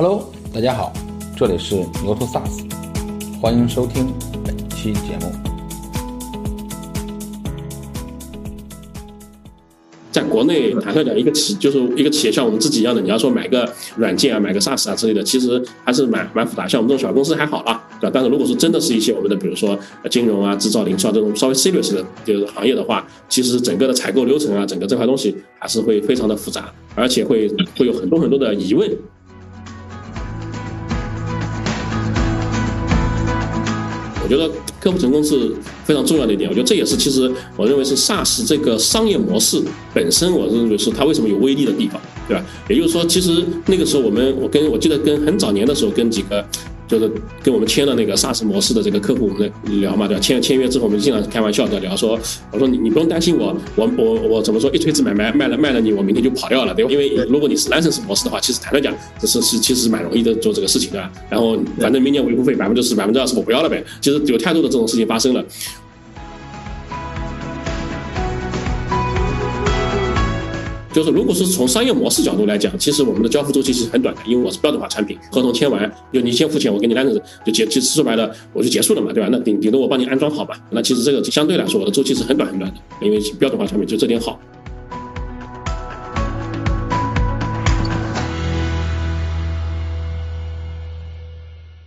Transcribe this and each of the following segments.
Hello，大家好，这里是牛头 SaaS，欢迎收听本期节目。在国内，坦率讲，一个企就是一个企业像我们自己一样的，你要说买个软件啊，买个 SaaS 啊之类的，其实还是蛮蛮复杂。像我们这种小公司还好啦，对吧？但是如果是真的是一些我们的，比如说金融啊、制造、零售这种稍微 serious 的就是行业的话，其实整个的采购流程啊，整个这块东西还是会非常的复杂，而且会会有很多很多的疑问。我觉得客户成功是非常重要的一点。我觉得这也是其实我认为是 SaaS 这个商业模式本身，我认为是它为什么有威力的地方，对吧？也就是说，其实那个时候我们我跟我记得跟很早年的时候跟几个。就是跟我们签了那个 SaaS 模式的这个客户，我们聊嘛，对吧？签签约之后，我们经常开玩笑在聊说，我说你你不用担心我，我我我怎么说？一锤子买卖卖了卖了你，我明天就跑掉了，对吧？因为如果你是 license 模式的话，其实坦率讲，这是是其实是蛮容易的做这个事情，的？然后反正明年维护费百分之十、百分之二十我不要了呗。其实有太多的这种事情发生了。就是如果是从商业模式角度来讲，其实我们的交付周期是很短的，因为我是标准化产品，合同签完就你先付钱，我给你 license 就结，其实说白了我就结束了嘛，对吧？那顶顶多我帮你安装好嘛。那其实这个相对来说我的周期是很短很短的，因为标准化产品就这点好。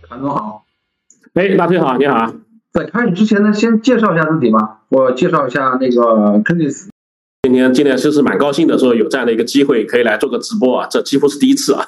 谭总好，哎，大崔好，你好。在开始之前呢，先介绍一下自己吧，我介绍一下那个 k e n i s 今天今天其实蛮高兴的，说有这样的一个机会可以来做个直播啊，这几乎是第一次啊。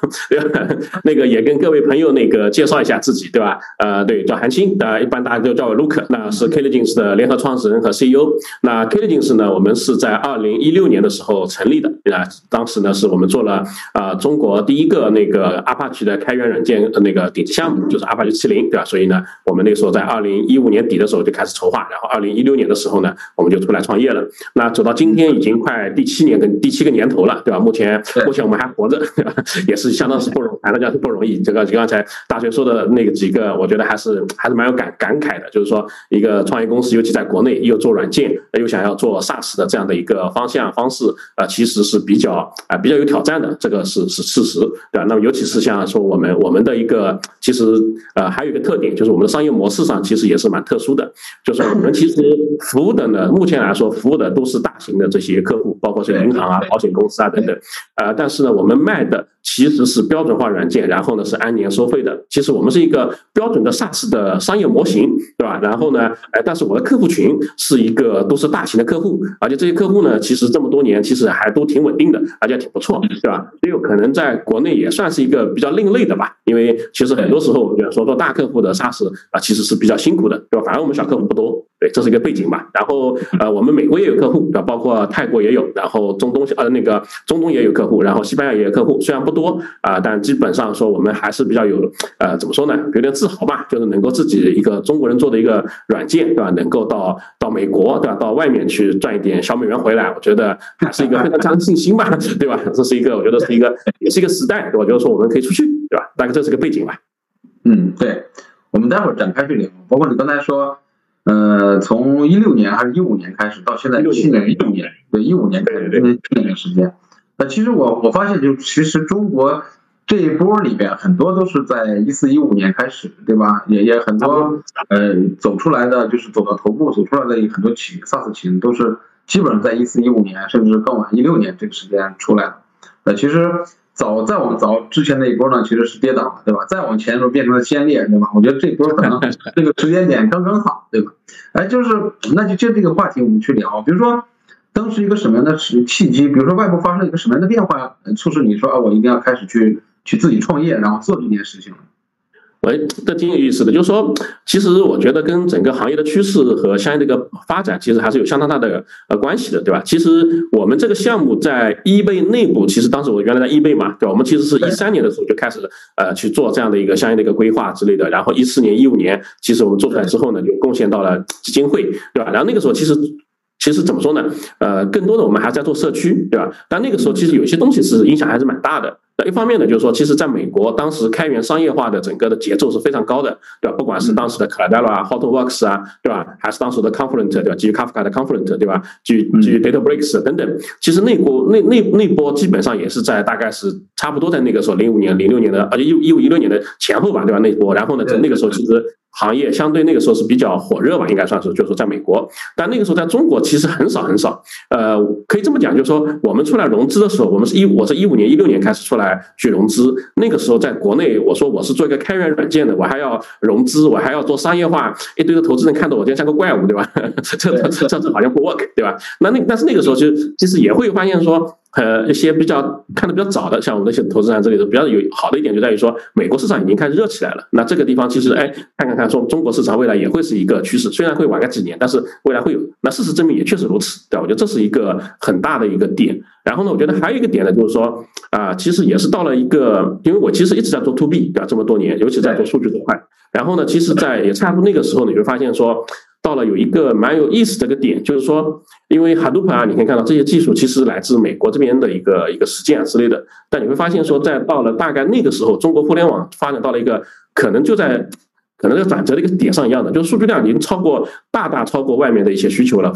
那个也跟各位朋友那个介绍一下自己，对吧？呃，对，叫韩青，呃，一般大家都叫我 Luke，那是 k l i g i n s 的联合创始人和 CEO。那 k l i g i n s 呢，我们是在二零一六年的时候成立的，啊，当时呢是我们做了啊中国第一个那个 Apache 的开源软件那个顶级项目，就是 Apache 七零，对吧？所以呢，我们那时候在二零一五年底的时候就开始筹划，然后二零一六年的时候呢，我们就出来创业了。那走到今天已经。已经快第七年跟第七个年头了，对吧？目前目前我们还活着，也是相当是不容，谈到讲是不容易。这个刚才大学说的那个几个，我觉得还是还是蛮有感感慨的。就是说，一个创业公司，尤其在国内又做软件，又想要做 SaaS 的这样的一个方向方式，呃，其实是比较啊比较有挑战的。这个是是事实，对吧？那么尤其是像说我们我们的一个，其实呃还有一个特点，就是我们的商业模式上其实也是蛮特殊的，就是我们其实服务的呢，目前来说服务的都是大型的这些。客户包括是银行啊、保险公司啊等等，呃，但是呢，我们卖的其实是标准化软件，然后呢是按年收费的。其实我们是一个标准的 SaaS 的商业模型，对吧？然后呢，哎，但是我的客户群是一个都是大型的客户，而且这些客户呢，其实这么多年其实还都挺稳定的，而且挺不错，对吧？也有可能在国内也算是一个比较另类的吧。因为其实很多时候，我觉得说做大客户的 SaaS 啊，其实是比较辛苦的，对吧？反而我们小客户不多，对，这是一个背景吧。然后呃，我们美国也有客户，对吧？包括。泰国也有，然后中东呃那个中东也有客户，然后西班牙也有客户，虽然不多啊，但基本上说我们还是比较有呃怎么说呢，有点自豪吧，就是能够自己一个中国人做的一个软件，对吧？能够到到美国，对吧？到外面去赚一点小美元回来，我觉得还是一个非常强的信心吧，对吧？这是一个我觉得是一个也是一个时代，我觉得说我们可以出去，对吧？大概这是个背景吧。嗯，对，我们待会儿展开去聊，包括你刚才说。呃，从一六年还是一五年开始，到现在去年一五年，对一五年开始，这这年时间，那其实我我发现，就其实中国这一波里边很多都是在一四一五年开始，对吧？也也很多呃走出来的，就是走到头部走出来的很多企业，SaaS 企业都是基本上在一四一五年，甚至更晚一六年这个时间出来的。那，其实。早再往早之前那一波呢，其实是跌倒了，对吧？再往前的时候变成了先烈，对吧？我觉得这波可能 这个时间点刚刚好，对吧？哎，就是那就借这个话题我们去聊，比如说当时一个什么样的契契机，比如说外部发生了一个什么样的变化，促使你说啊，我一定要开始去去自己创业，然后做这件事情。喂，这挺有意思的，就是说，其实我觉得跟整个行业的趋势和相应的一个发展，其实还是有相当大的呃关系的，对吧？其实我们这个项目在易贝内部，其实当时我原来在易贝嘛，对吧？我们其实是一三年的时候就开始呃去做这样的一个相应的一个规划之类的，然后一四年、一五年，其实我们做出来之后呢，就贡献到了基金会，对吧？然后那个时候其实。其实怎么说呢？呃，更多的我们还是在做社区，对吧？但那个时候其实有些东西是影响还是蛮大的，那一方面呢，就是说，其实在美国当时开源商业化的整个的节奏是非常高的，对吧？不管是当时的 Cloudera 啊、HotWorks 啊，对吧？还是当时的 Confluent，对吧？基于 Kafka 的 Confluent，对吧？基于基于 DataBricks 等等，其实那波那那那波基本上也是在大概是差不多在那个时候零五年、零六年的，而且一一五一六年的前后吧，对吧？那波，然后呢，在那个时候其实。行业相对那个时候是比较火热吧，应该算是，就是说在美国，但那个时候在中国其实很少很少。呃，可以这么讲，就是说我们出来融资的时候，我们是一我是一五年一六年开始出来去融资，那个时候在国内，我说我是做一个开源软件的，我还要融资，我还要做商业化，一堆的投资人看到我就像个怪物，对吧？这这这这好像不 work，对吧？那那但是那个时候就其实也会发现说。呃，一些比较看的比较早的，像我们那些投资人这里头比较有好的一点，就在于说美国市场已经开始热起来了。那这个地方其实，哎，看看看，说中国市场未来也会是一个趋势，虽然会晚个几年，但是未来会有。那事实证明也确实如此，对吧？我觉得这是一个很大的一个点。然后呢，我觉得还有一个点呢，就是说啊，其实也是到了一个，因为我其实一直在做 to B，对吧？这么多年，尤其在做数据这块。然后呢，其实，在也差不多那个时候，你会发现说。到了有一个蛮有意思的一个点，就是说，因为 Hadoop 啊，你可以看到这些技术其实来自美国这边的一个一个实践啊之类的，但你会发现说，在到了大概那个时候，中国互联网发展到了一个可能就在。可能这个转折的一个点上一样的，就是数据量已经超过大大超过外面的一些需求了，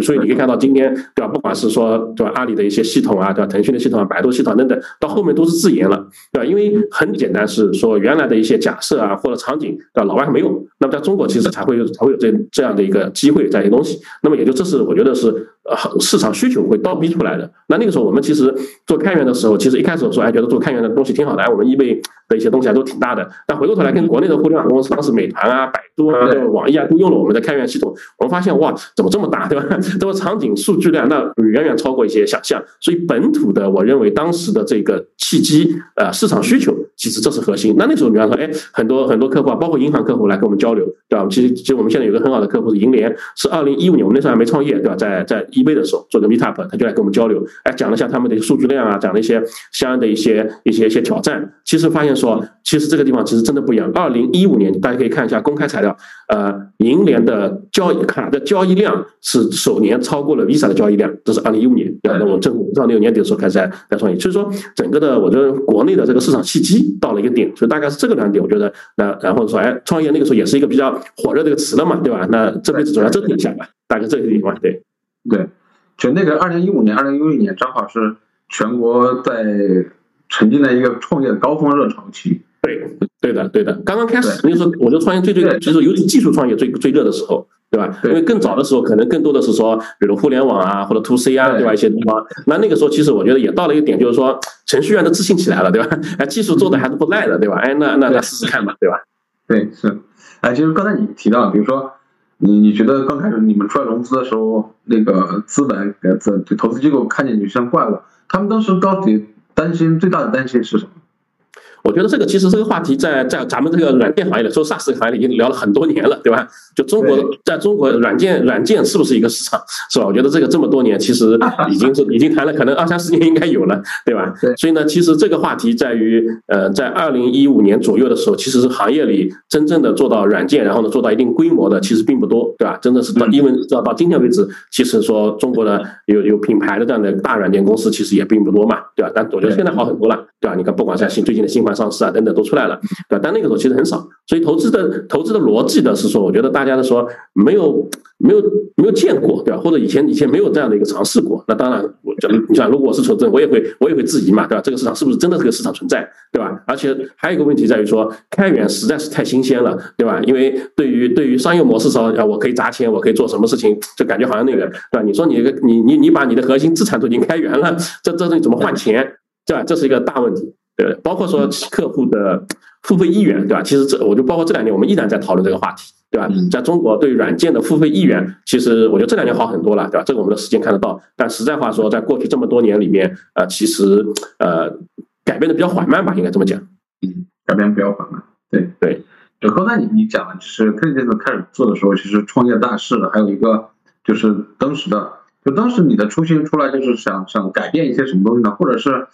所以你可以看到今天对吧？不管是说对吧，阿里的一些系统啊，对吧？腾讯的系统啊、百度系统等等，到后面都是自研了，对吧？因为很简单，是说原来的一些假设啊或者场景，对吧？老外还没有，那么在中国其实才会有才会有这这样的一个机会这样一些东西，那么也就这是我觉得是呃市场需求会倒逼出来的。那那个时候我们其实做开源的时候，其实一开始说哎觉得做开源的东西挺好的，哎我们易贝的一些东西啊都挺大的，但回过头来跟国内的互联网公司当时。美团啊、百度啊、网易啊，都用了我们的开源系统。我们发现，哇，怎么这么大，对吧？这个场景数据量，那远远超过一些想象。所以本土的，我认为当时的这个契机，呃，市场需求，其实这是核心。那那时候，比方说，哎，很多很多客户啊，包括银行客户来跟我们交流，对吧？其实，其实我们现在有个很好的客户是银联，是二零一五年，我们那时候还没创业，对吧？在在易贝的时候做个 meetup，他就来跟我们交流，哎，讲了一下他们的数据量啊，讲了一些相应的一些一些一些挑战。其实发现说，其实这个地方其实真的不一样。二零一五年，大家可以看一下公开材料，呃，银联的交易卡的交易量是首年超过了 Visa 的交易量，这是二零一五年。那我正到那个年底的时候开始在在创业，所以说整个的，我觉得国内的这个市场契机到了一个点，所以大概是这个两点，我觉得那然后说，哎，创业那个时候也是一个比较火热的一个词了嘛，对吧？那这辈子总要折腾一下吧，大概这个地方，对对，就那个二零一五年、二零一六年，正好是全国在沉浸在一个创业的高峰热潮期。对，对的，对的。刚刚开始那时候，我就创业最最，就是尤其技术创业最最热的时候，对吧？因为更早的时候，可能更多的是说，比如互联网啊，或者 to C 啊，对吧？一些地方。那那个时候，其实我觉得也到了一个点，就是说，程序员都自信起来了，对吧？哎，技术做的还是不赖的，对吧？哎，那那那试试看吧，对吧？对，是。哎，其实刚才你提到，比如说，你你觉得刚开始你们出来融资的时候，那个资本呃资投资机构看见你像怪物，他们当时到底担心最大的担心是什么？我觉得这个其实这个话题在在咱们这个软件行业里，说 SaaS 行业里已经聊了很多年了，对吧？就中国在中国软件软件是不是一个市场，是吧？我觉得这个这么多年其实已经是已经谈了，可能二三十年应该有了，对吧？所以呢，其实这个话题在于，呃，在二零一五年左右的时候，其实是行业里真正的做到软件，然后呢做到一定规模的，其实并不多，对吧？真的是到因为到到今天为止，其实说中国的有有品牌的这样的大软件公司，其实也并不多嘛，对吧？但我觉得现在好很多了，对吧？你看，不管在新最近的新款。上市啊，等等都出来了，对吧？但那个时候其实很少，所以投资的投资的逻辑呢是说，我觉得大家的说没有没有没有见过，对吧？或者以前以前没有这样的一个尝试过。那当然，我讲你想，如果我是纯正，我也会我也会质疑嘛，对吧？这个市场是不是真的这个市场存在，对吧？而且还有一个问题在于说，开源实在是太新鲜了，对吧？因为对于对于商业模式上，啊，我可以砸钱，我可以做什么事情，就感觉好像那个，对吧？你说你个你你你把你的核心资产都已经开源了，这这东西怎么换钱，对吧？这是一个大问题。对，包括说客户的付费意愿，对吧？其实这我就包括这两年，我们依然在讨论这个话题，对吧？在中国对软件的付费意愿，其实我觉得这两年好很多了，对吧？这个我们的时间看得到。但实在话说，在过去这么多年里面，呃，其实呃改变的比较缓慢吧，应该这么讲。嗯，改变比较缓慢。对对。就刚才你你讲了，就是 K 先生开始做的时候，其实创业大势的，还有一个就是当时的，就当时你的初心出来就是想想改变一些什么东西呢？或者是？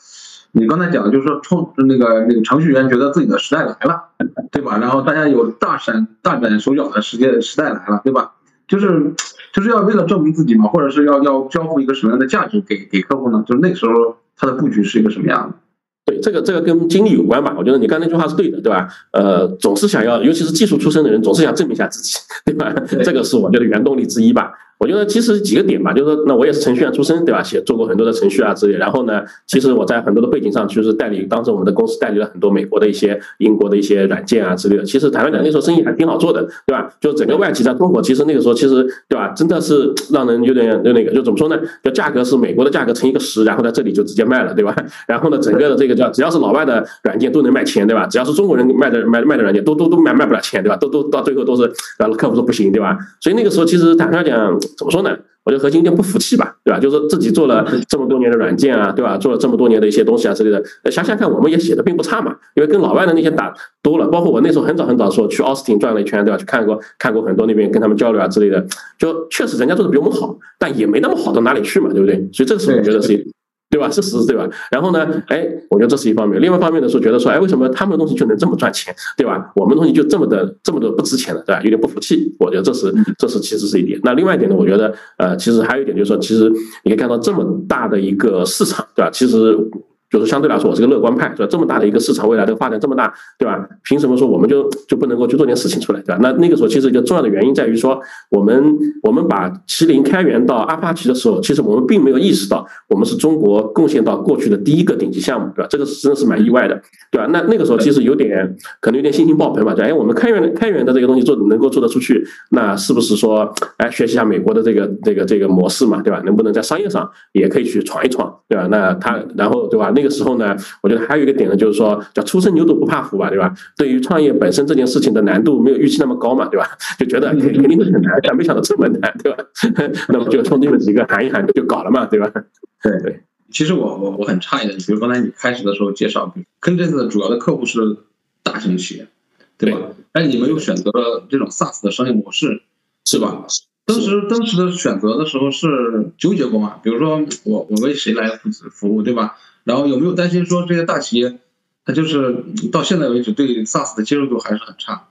你刚才讲的就是说，创那个那个程序员觉得自己的时代来了，对吧？然后大家有大展大展手脚的时间时代来了，对吧？就是就是要为了证明自己嘛，或者是要要交付一个什么样的价值给给客户呢？就是那个时候他的布局是一个什么样的？对，这个这个跟经历有关吧？我觉得你刚那句话是对的，对吧？呃，总是想要，尤其是技术出身的人，总是想证明一下自己，对吧？这个是我觉得原动力之一吧。我觉得其实几个点吧，就是说，那我也是程序员出身，对吧？写做过很多的程序啊之类。然后呢，其实我在很多的背景上，就是代理，当时我们的公司代理了很多美国的一些、英国的一些软件啊之类的。其实坦白讲，那时候生意还挺好做的，对吧？就整个外企在中国，其实那个时候其实，对吧？真的是让人有点就那个，就怎么说呢？就价格是美国的价格乘一个十，然后在这里就直接卖了，对吧？然后呢，整个的这个叫只要是老外的软件都能卖钱，对吧？只要是中国人卖的卖卖的软件，都都都卖卖不了钱，对吧？都都到最后都是呃客户说不行，对吧？所以那个时候其实坦白讲，怎么说呢？我觉得核心有点不服气吧，对吧？就是自己做了这么多年的软件啊，对吧？做了这么多年的一些东西啊之类的，想想看，我们也写的并不差嘛。因为跟老外的那些打多了，包括我那时候很早很早的时候去奥斯汀转了一圈，对吧？去看过看过很多那边跟他们交流啊之类的，就确实人家做的比我们好，但也没那么好到哪里去嘛，对不对？所以这个是我觉得是。对吧？事实对吧？然后呢？哎，我觉得这是一方面。另外一方面呢，是，觉得说，哎，为什么他们的东西就能这么赚钱，对吧？我们东西就这么的这么的不值钱了，对吧？有点不服气。我觉得这是这是其实是一点。那另外一点呢？我觉得呃，其实还有一点就是说，其实你可以看到这么大的一个市场，对吧？其实。就是相对来说，我是个乐观派，是吧？这么大的一个市场，未来的发展这么大，对吧？凭什么说我们就就不能够去做点事情出来，对吧？那那个时候，其实一个重要的原因在于说，我们我们把麒麟开源到阿帕奇的时候，其实我们并没有意识到，我们是中国贡献到过去的第一个顶级项目，对吧？这个真的是蛮意外的，对吧？那那个时候其实有点可能有点信心爆棚吧，就哎，我们开源开源的这个东西做能够做得出去，那是不是说哎学习一下美国的这个这个这个模式嘛，对吧？能不能在商业上也可以去闯一闯，对吧？那他然后对吧？那个时候呢，我觉得还有一个点呢，就是说叫初生牛犊不怕虎吧，对吧？对于创业本身这件事情的难度没有预期那么高嘛，对吧？就觉得肯肯定会很难，但没想到这么难，对吧？那么就兄弟们几个喊一喊就搞了嘛，对吧？对对。其实我我我很诧异的，比如刚才你开始的时候介绍，跟这次主要的客户是大型企业，对吧？哎，你们又选择了这种 SaaS 的商业模式，是吧？当时当时的选择的时候是纠结过吗？比如说我我为谁来负责服务，对吧？然后有没有担心说这些大企业，它就是到现在为止对 SaaS 的接受度还是很差？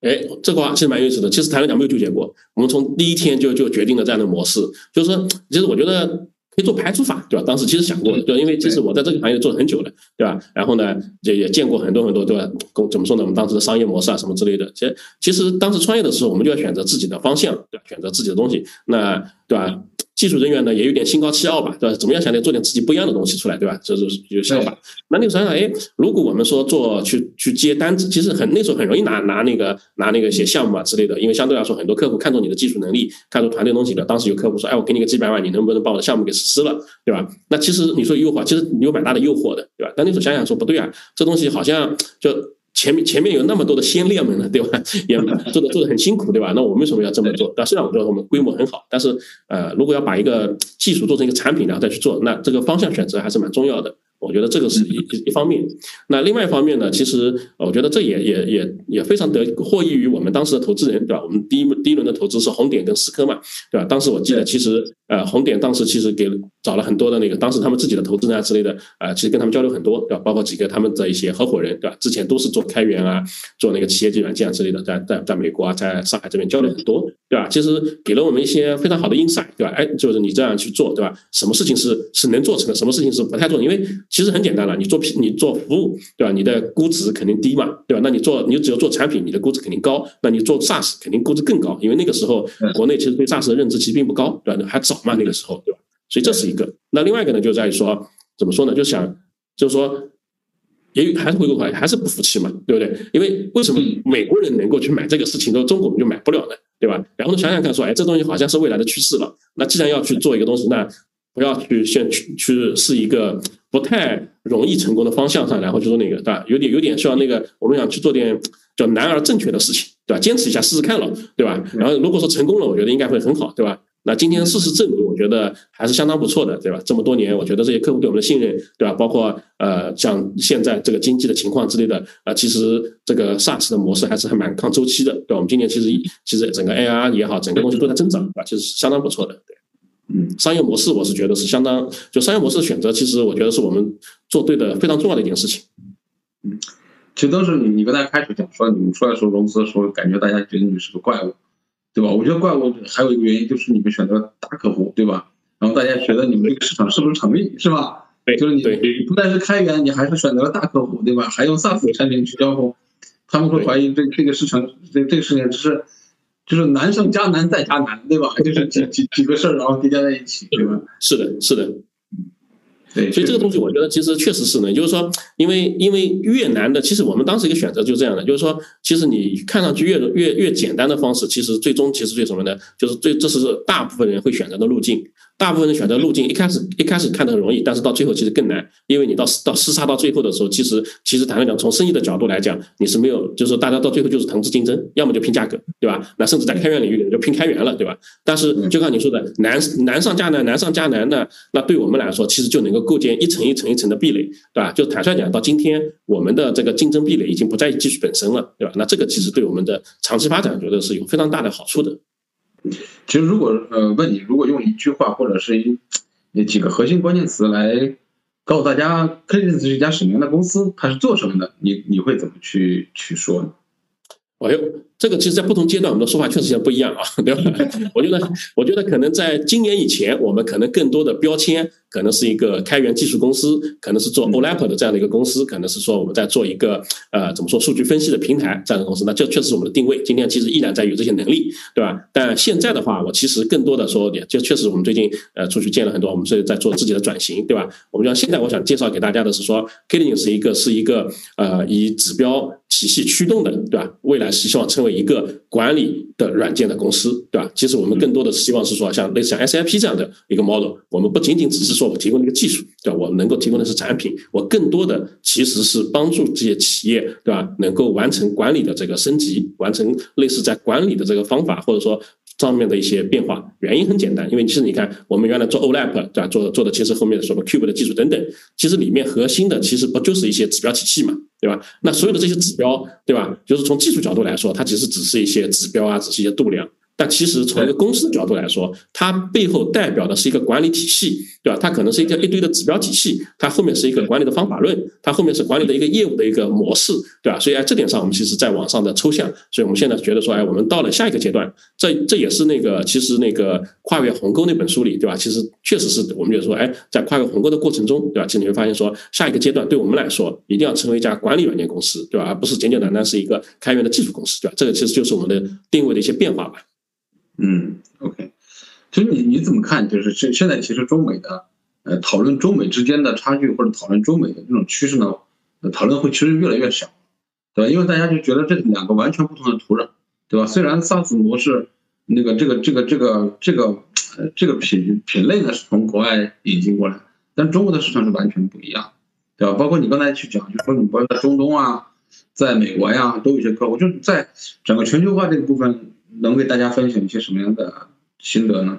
哎，这个话其实蛮有意思的。其实台湾讲没有纠结过，我们从第一天就就决定了这样的模式，就是说，其实我觉得。可以做排除法，对吧？当时其实想过，对，因为其实我在这个行业做了很久了，对吧？然后呢，也也见过很多很多，对吧？怎么说呢？我们当时的商业模式啊，什么之类的。其实，其实当时创业的时候，我们就要选择自己的方向，对吧？选择自己的东西，那对吧？技术人员呢也有点心高气傲吧，对吧？怎么样想点做点自己不一样的东西出来，对吧？这是有想法。那你想想，哎，如果我们说做去去接单子，其实很那时候很容易拿拿那个拿那个写项目啊之类的，因为相对来说很多客户看中你的技术能力，看中团队东西的。当时有客户说，哎，我给你个几百万，你能不能把我的项目给实施了，对吧？那其实你说诱惑，其实有蛮大的诱惑的，对吧？但那时候想想说不对啊，这东西好像就。前面前面有那么多的先烈们呢，对吧？也做的做的很辛苦，对吧？那我们为什么要这么做？但虽然我觉得我们规模很好，但是呃，如果要把一个技术做成一个产品，然后再去做，那这个方向选择还是蛮重要的。我觉得这个是一一方面，那另外一方面呢，其实我觉得这也也也也非常得获益于我们当时的投资人，对吧？我们第一第一轮的投资是红点跟思科嘛，对吧？当时我记得，其实呃红点当时其实给找了很多的那个，当时他们自己的投资人啊之类的，啊，其实跟他们交流很多，对吧？包括几个他们的一些合伙人，对吧？之前都是做开源啊，做那个企业级软件啊之类的，在在在美国啊，在上海这边交流很多，对吧？其实给了我们一些非常好的 insight，对吧？哎，就是你这样去做，对吧？什么事情是是能做成的，什么事情是不太做，因为其实很简单了，你做你做服务，对吧？你的估值肯定低嘛，对吧？那你做你只要做产品，你的估值肯定高。那你做 SaaS 肯定估值更高，因为那个时候国内其实对 SaaS 的认知其实并不高，对吧？还早嘛，那个时候，对吧？所以这是一个。那另外一个呢，就在于说，怎么说呢？就想就是说，也还是回过头来，还是不服气嘛，对不对？因为为什么美国人能够去买这个事情，都中国我们就买不了呢？对吧？然后呢，想想看，说，哎，这东西好像是未来的趋势了。那既然要去做一个东西，那不要去先去去是一个不太容易成功的方向上，然后就说那个，对吧？有点有点像那个，我们想去做点叫难而正确的事情，对吧？坚持一下试试看了，对吧？然后如果说成功了，我觉得应该会很好，对吧？那今天事实证明，我觉得还是相当不错的，对吧？这么多年，我觉得这些客户对我们的信任，对吧？包括呃，像现在这个经济的情况之类的，啊，其实这个 SaaS 的模式还是还蛮抗周期的，对吧？我们今年其实其实整个 AR 也好，整个东西都在增长，啊，其实相当不错的，对。嗯，商业模式我是觉得是相当，就商业模式的选择，其实我觉得是我们做对的非常重要的一件事情。嗯，其实当时你你跟大家开始讲说，你们出来时候融资的时候，感觉大家觉得你是个怪物。对吧？我觉得怪物还有一个原因就是你们选择大客户，对吧？然后大家觉得你们这个市场是不是成立，是吧？对就是你你不但是开源，你还是选择了大客户，对吧？还用 SaaS 产品去交互，他们会怀疑这这个市场，这这个事情只是就是难上加难再加难，对吧？就是几几几个事儿，然后叠加在一起，对吧？是的，是的。对，所以这个东西我觉得其实确实是呢，就是说，因为因为越难的，其实我们当时一个选择就是这样的，就是说，其实你看上去越越越简单的方式，其实最终其实最什么呢？就是最这是大部分人会选择的路径。大部分人选择路径，一开始一开始看的很容易，但是到最后其实更难，因为你到到厮杀到最后的时候，其实其实坦白讲，从生意的角度来讲，你是没有，就是大家到最后就是同质竞争，要么就拼价格，对吧？那甚至在开源领域里就拼开源了，对吧？但是就像你说的，难难上加难，难上加难呢，那对我们来说，其实就能够构建一层一层一层的壁垒，对吧？就坦率讲，到今天我们的这个竞争壁垒已经不在于技术本身了，对吧？那这个其实对我们的长期发展，我觉得是有非常大的好处的。其实如果呃问你，如果用一句话或者是一几个核心关键词来告诉大家，Cadence 是一家什么样的公司，它是做什么的，你你会怎么去去说呢？哎呦，这个其实，在不同阶段，我们的说法确实也不一样啊，对吧？我觉得，我觉得可能在今年以前，我们可能更多的标签。可能是一个开源技术公司，可能是做 OLAP 的这样的一个公司，可能是说我们在做一个呃怎么说数据分析的平台这样的公司，那这确实是我们的定位。今天其实依然在有这些能力，对吧？但现在的话，我其实更多的说，也就确实我们最近呃出去见了很多，我们是在做自己的转型，对吧？我们讲现在我想介绍给大家的是说 k i t t i n g 是一个是一个呃以指标体系驱动的，对吧？未来是希望成为一个管理的软件的公司，对吧？其实我们更多的希望是说像类似像 SIP 这样的一个 model，我们不仅仅只是。说我提供的一个技术，对吧？我能够提供的是产品，我更多的其实是帮助这些企业，对吧？能够完成管理的这个升级，完成类似在管理的这个方法，或者说上面的一些变化。原因很简单，因为其实你看，我们原来做 OLAP，对吧？做做的其实后面的什么 Cube 的技术等等，其实里面核心的其实不就是一些指标体系嘛，对吧？那所有的这些指标，对吧？就是从技术角度来说，它其实只是一些指标啊，只是一些度量。但其实从一个公司的角度来说，它背后代表的是一个管理体系，对吧？它可能是一个一堆的指标体系，它后面是一个管理的方法论，它后面是管理的一个业务的一个模式，对吧？所以在这点上，我们其实在网上的抽象，所以我们现在觉得说，哎，我们到了下一个阶段，这这也是那个其实那个跨越鸿沟那本书里，对吧？其实确实是我们觉得说，哎，在跨越鸿沟的过程中，对吧？其实你会发现说，下一个阶段对我们来说，一定要成为一家管理软件公司，对吧？而不是简简单单是一个开源的技术公司，对吧？这个其实就是我们的定位的一些变化吧。嗯，OK，其实你你怎么看？就是现现在其实中美的呃讨论中美之间的差距或者讨论中美的这种趋势呢，讨论会其实越来越小，对吧？因为大家就觉得这两个完全不同的土壤，对吧？虽然 SaaS 模式那个这个这个这个这个这个品品类呢是从国外引进过来，但中国的市场是完全不一样，对吧？包括你刚才去讲，就说你包括在中东啊，在美国呀，都有一些客户，就在整个全球化这个部分。能给大家分享一些什么样的心得呢？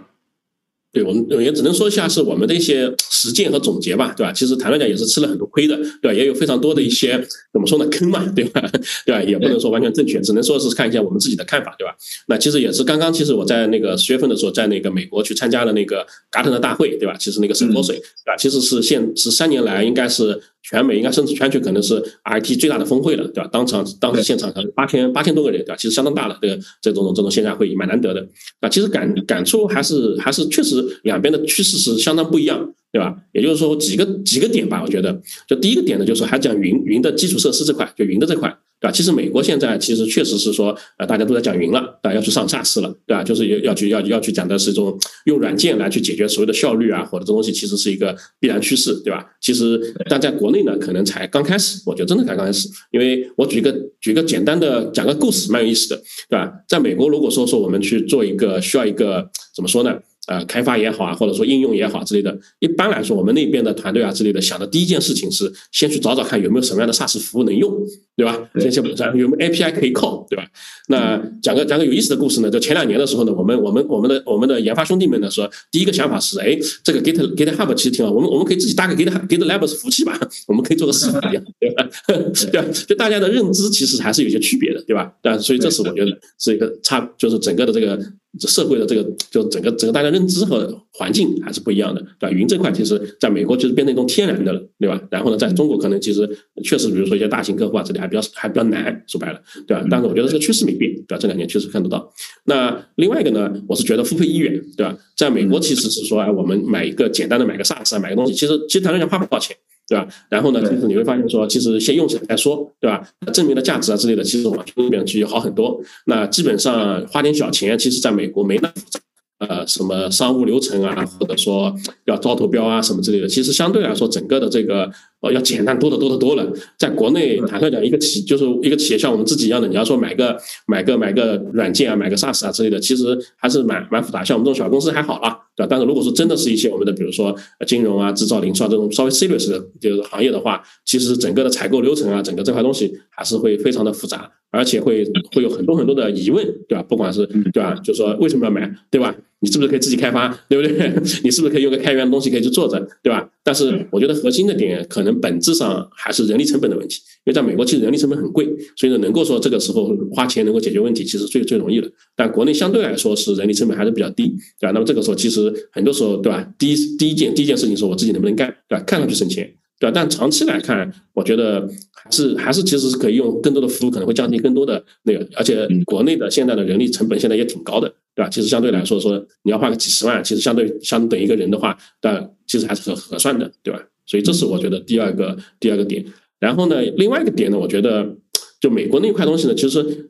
对我们也只能说一下是我们的一些实践和总结吧，对吧？其实谈论讲也是吃了很多亏的，对吧？也有非常多的一些怎么说呢坑嘛，对吧？对吧？也不能说完全正确，只能说是看一下我们自己的看法，对吧？那其实也是刚刚，其实我在那个十月份的时候，在那个美国去参加了那个 Gartner 大会，对吧？其实那个圣波水，对吧？其实是现是三年来应该是。全美应该甚至全球可能是 IT 最大的峰会了，对吧？当场当时现场可能八千八千多个人，对吧？其实相当大了，这个这种这种线下会议蛮难得的。啊，其实感感触还是还是确实两边的趋势是相当不一样，对吧？也就是说几个几个点吧，我觉得，就第一个点呢，就是还讲云云的基础设施这块，就云的这块。对吧？其实美国现在其实确实是说，呃，大家都在讲云了，对吧？要去上 SaaS 了，对吧？就是要要去要要去讲的是这种用软件来去解决所谓的效率啊，或者这东西其实是一个必然趋势，对吧？其实但在国内呢，可能才刚开始，我觉得真的才刚开始。因为我举一个举一个简单的讲个故事，蛮有意思的，对吧？在美国，如果说说我们去做一个需要一个怎么说呢？呃，开发也好啊，或者说应用也好之类的，一般来说，我们那边的团队啊之类的，想的第一件事情是先去找找看有没有什么样的 SaaS 服务能用，对吧？先先有没有 API 可以靠，对吧？那讲个讲个有意思的故事呢，就前两年的时候呢，我们我们我们的我们的研发兄弟们呢说，第一个想法是，哎，这个 Git GitHub 其实挺好，我们我们可以自己搭个 Git GitLab 服务器吧，我们可以做个示范一样，对吧？对吧？就大家的认知其实还是有些区别的，对吧？但所以这是我觉得是一个差，就是整个的这个。社会的这个就整个整个大家认知和环境还是不一样的，对吧？云这块其实在美国就是变成一种天然的了，对吧？然后呢，在中国可能其实确实，比如说一些大型客户啊，这里还比较还比较难，说白了，对吧？但是我觉得这个趋势没变，对吧？这两年确实看得到。那另外一个呢，我是觉得付费意愿，对吧？在美国其实是说，哎，我们买一个简单的买个 SaaS 啊，买个东西，其实其实坦白讲花不多少钱。对吧？然后呢，就是你会发现说，其实先用起来再说，对吧？证明的价值啊之类的，其实往那边去好很多。那基本上花点小钱，其实在美国没那么复杂。呃，什么商务流程啊，或者说要招投标啊，什么之类的，其实相对来说，整个的这个呃要简单多得多得多了。在国内，坦率讲，一个企就是一个企业像我们自己一样的，你要说买个买个买个软件啊，买个 SaaS 啊之类的，其实还是蛮蛮复杂。像我们这种小公司还好啦，对吧？但是如果说真的是一些我们的，比如说金融啊、制造、零售这种稍微 serious 的就是行业的话，其实整个的采购流程啊，整个这块东西还是会非常的复杂，而且会会有很多很多的疑问，对吧？不管是对吧，就说为什么要买，对吧？你是不是可以自己开发，对不对？你是不是可以用个开源的东西可以去做着，对吧？但是我觉得核心的点可能本质上还是人力成本的问题，因为在美国其实人力成本很贵，所以呢，能够说这个时候花钱能够解决问题，其实最最容易的。但国内相对来说是人力成本还是比较低，对吧？那么这个时候其实很多时候，对吧？第一第一件第一件事情是我自己能不能干，对吧？看上去省钱。对吧？但长期来看，我觉得还是还是其实是可以用更多的服务，可能会降低更多的那个。而且国内的现在的人力成本现在也挺高的，对吧？其实相对来说，说你要花个几十万，其实相对相等一个人的话，但其实还是很合算的，对吧？所以这是我觉得第二个第二个点。然后呢，另外一个点呢，我觉得就美国那块东西呢，其实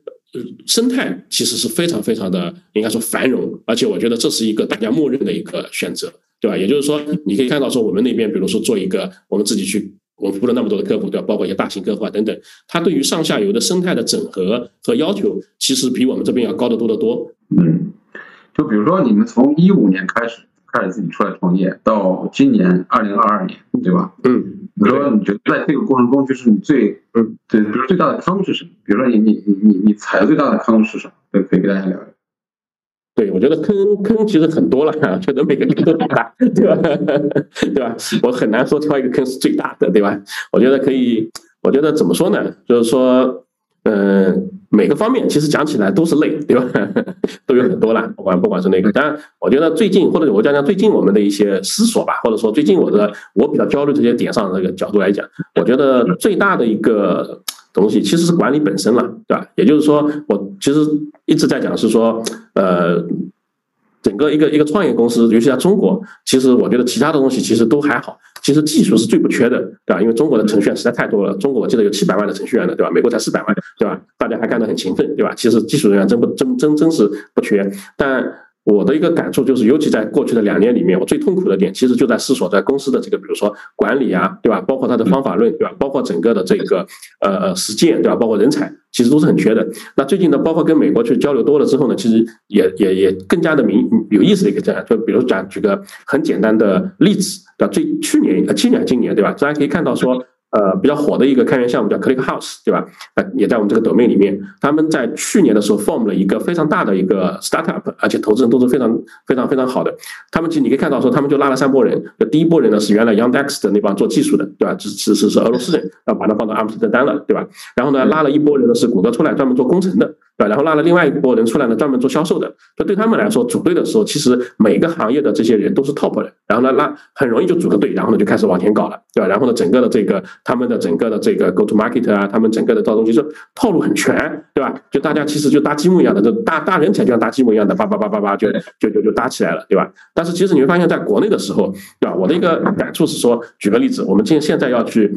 生态其实是非常非常的应该说繁荣，而且我觉得这是一个大家默认的一个选择。对吧？也就是说，你可以看到说，我们那边，比如说做一个，我们自己去，我们服务了那么多的客户，对吧？包括一些大型客户啊等等，它对于上下游的生态的整合和要求，其实比我们这边要高得多得多。嗯，就比如说你们从一五年开始开始自己出来创业，到今年二零二二年，对吧？嗯。比如说，你觉得在这个过程中，就是你最嗯，对，比如最大的坑是什么？比如说，你你你你你踩的最大的坑是什么？可以可以跟大家聊聊。对，我觉得坑坑其实很多了，觉得每个坑都很大，对吧？对吧？我很难说挑一个坑是最大的，对吧？我觉得可以，我觉得怎么说呢？就是说，嗯，每个方面其实讲起来都是累，对吧？都有很多了，不管不管是哪个。当然，我觉得最近或者我讲讲最近我们的一些思索吧，或者说最近我的我比较焦虑这些点上的这个角度来讲，我觉得最大的一个。东西其实是管理本身了，对吧？也就是说，我其实一直在讲是说，呃，整个一个一个创业公司，尤其在中国，其实我觉得其他的东西其实都还好。其实技术是最不缺的，对吧？因为中国的程序员实在太多了，中国我记得有七百万的程序员的，对吧？美国才四百万，对吧？大家还干得很勤奋，对吧？其实技术人员真不真真真是不缺，但。我的一个感触就是，尤其在过去的两年里面，我最痛苦的点其实就在思索在公司的这个，比如说管理啊，对吧？包括它的方法论，对吧？包括整个的这个呃呃实践，对吧？包括人才，其实都是很缺的。那最近呢，包括跟美国去交流多了之后呢，其实也也也更加的明有意思的一个这样，就比如讲举个很简单的例子，对吧？最去年呃去年今年对吧？大家可以看到说。呃，比较火的一个开源项目叫 ClickHouse，对吧？呃，也在我们这个 domain 里面。他们在去年的时候 form 了一个非常大的一个 startup，而且投资人都是非常非常非常好的。他们其实你可以看到说，他们就拉了三波人。第一波人呢是原来 Yandex 的那帮做技术的，对吧？是是是是俄罗斯人，然后把它放到阿姆斯特丹了，对吧？然后呢，拉了一波人呢是谷歌出来专门做工程的，然后拉了另外一波人出来呢专门做销售的。所以对他们来说，组队的时候，其实每个行业的这些人都是 top 的。然后呢，那很容易就组个队，然后呢就开始往前搞了，对吧？然后呢，整个的这个他们的整个的这个 go to market 啊，他们整个的这东西是套路很全，对吧？就大家其实就搭积木一样的，就搭搭人才就像搭积木一样的，叭叭叭叭叭就就就就搭起来了，对吧？但是其实你会发现在国内的时候，对吧？我的一个感触是说，举个例子，我们现现在要去。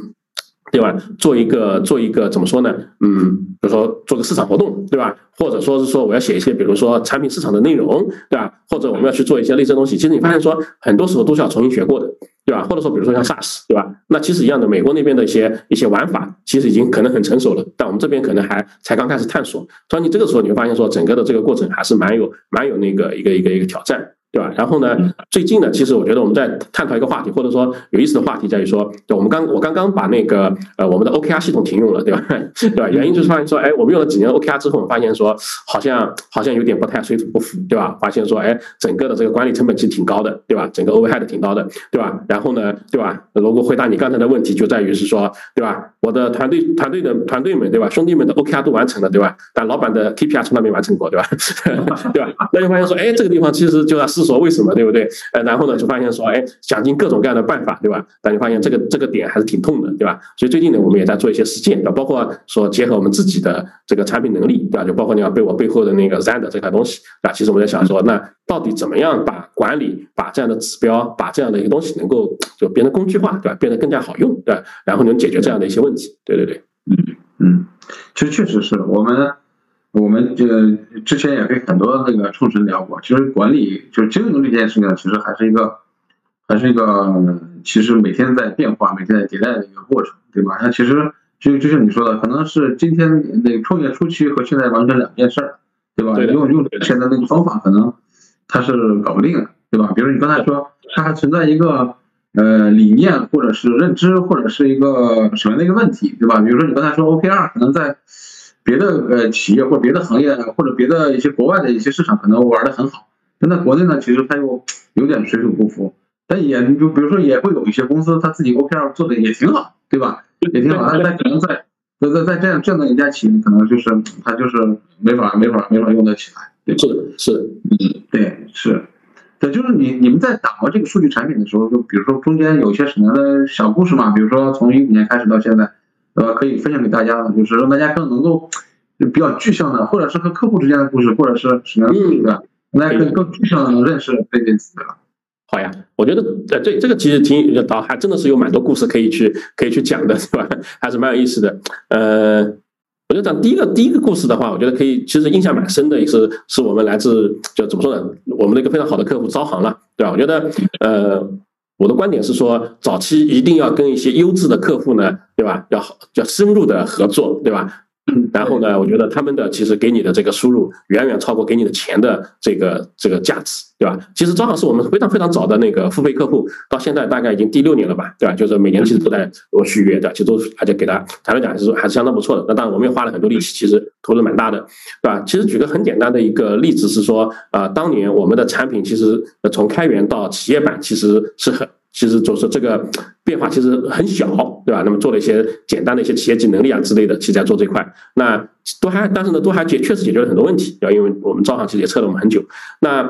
对吧？做一个做一个怎么说呢？嗯，比如说做个市场活动，对吧？或者说是说我要写一些，比如说产品市场的内容，对吧？或者我们要去做一些类似的东西。其实你发现说，很多时候都是要重新学过的，对吧？或者说比如说像 SaaS，对吧？那其实一样的，美国那边的一些一些玩法，其实已经可能很成熟了，但我们这边可能还才刚开始探索。所以你这个时候你会发现说，整个的这个过程还是蛮有蛮有那个一个一个一个挑战。对吧？然后呢，最近呢，其实我觉得我们在探讨一个话题，或者说有意思的话题在于说，我们刚我刚刚把那个呃我们的 OKR 系统停用了，对吧？对吧？原因就是发现说，哎，我们用了几年 OKR 之后，我们发现说好像好像有点不太水土不服，对吧？发现说，哎，整个的这个管理成本其实挺高的，对吧？整个 overhead 挺高的，对吧？然后呢，对吧？如果回答你刚才的问题，就在于是说，对吧？我的团队团队的团队们，对吧？兄弟们的 OKR 都完成了，对吧？但老板的 KPI 从来没完成过，对吧？对吧？那就发现说，哎，这个地方其实就要思说为什么，对不对？呃，然后呢，就发现说，哎，想尽各种各样的办法，对吧？但你发现这个这个点还是挺痛的，对吧？所以最近呢，我们也在做一些实践，包括说结合我们自己的这个产品能力，对吧？就包括你要背我背后的那个 Zand 这块东西，啊，其实我在想说，那到底怎么样把管理、把这样的指标、把这样的一个东西能够就变得工具化，对吧？变得更加好用，对吧？然后能解决这样的一些问题，对对对，嗯嗯，其实确实是我们。我们这个之前也跟很多那个创始人聊过，其实管理就是经营这件事情，其实还是一个，还是一个，其实每天在变化、每天在迭代的一个过程，对吧？那其实就就像你说的，可能是今天那个创业初期和现在完全两件事儿，对吧？用用之前的那个方法，可能它是搞不定的，对吧？比如你刚才说，它还存在一个呃理念，或者是认知，或者是一个什么样的一个问题，对吧？比如说你刚才说 OKR 可能在。别的呃企业或者别的行业或者别的一些国外的一些市场可能玩的很好，但在国内呢，其实它又有点水土不服。但也就比如说也会有一些公司，他自己 OKR 做的也挺好，对吧？也挺好。但在可能在在在在这样这样的一家企业，可能就是他就是没法没法没法用得起来。对，是是，嗯，对是，对，就是你你们在打磨这个数据产品的时候，就比如说中间有些什么样的小故事嘛？比如说从一五年开始到现在。呃，可以分享给大家的，就是让大家更能够比较具象的，或者是和客户之间的故事，或者是什么样的故事，大家更更具象的认识这件事吧？好呀，我觉得呃，这这个其实挺倒还真的是有蛮多故事可以去可以去讲的，是吧？还是蛮有意思的。呃，我就讲第一个第一个故事的话，我觉得可以，其实印象蛮深的，也是是我们来自就怎么说呢？我们的一个非常好的客户招行了，对吧？我觉得呃。我的观点是说，早期一定要跟一些优质的客户呢，对吧？要好要深入的合作，对吧？然后呢，我觉得他们的其实给你的这个输入远远超过给你的钱的这个这个价值，对吧？其实招行是我们非常非常早的那个付费客户，到现在大概已经第六年了吧，对吧？就是每年其实都在我续约的，其实都而且给他坦白讲还是还是相当不错的。那当然我们也花了很多力气，其实投入蛮大的，对吧？其实举个很简单的一个例子是说，啊，当年我们的产品其实从开源到企业版其实是很。其实就是这个变化其实很小，对吧？那么做了一些简单的一些企业级能力啊之类的，其实在做这块，那都还，但是呢，都还解确实解决了很多问题，对吧？因为我们招行其实也测了我们很久。那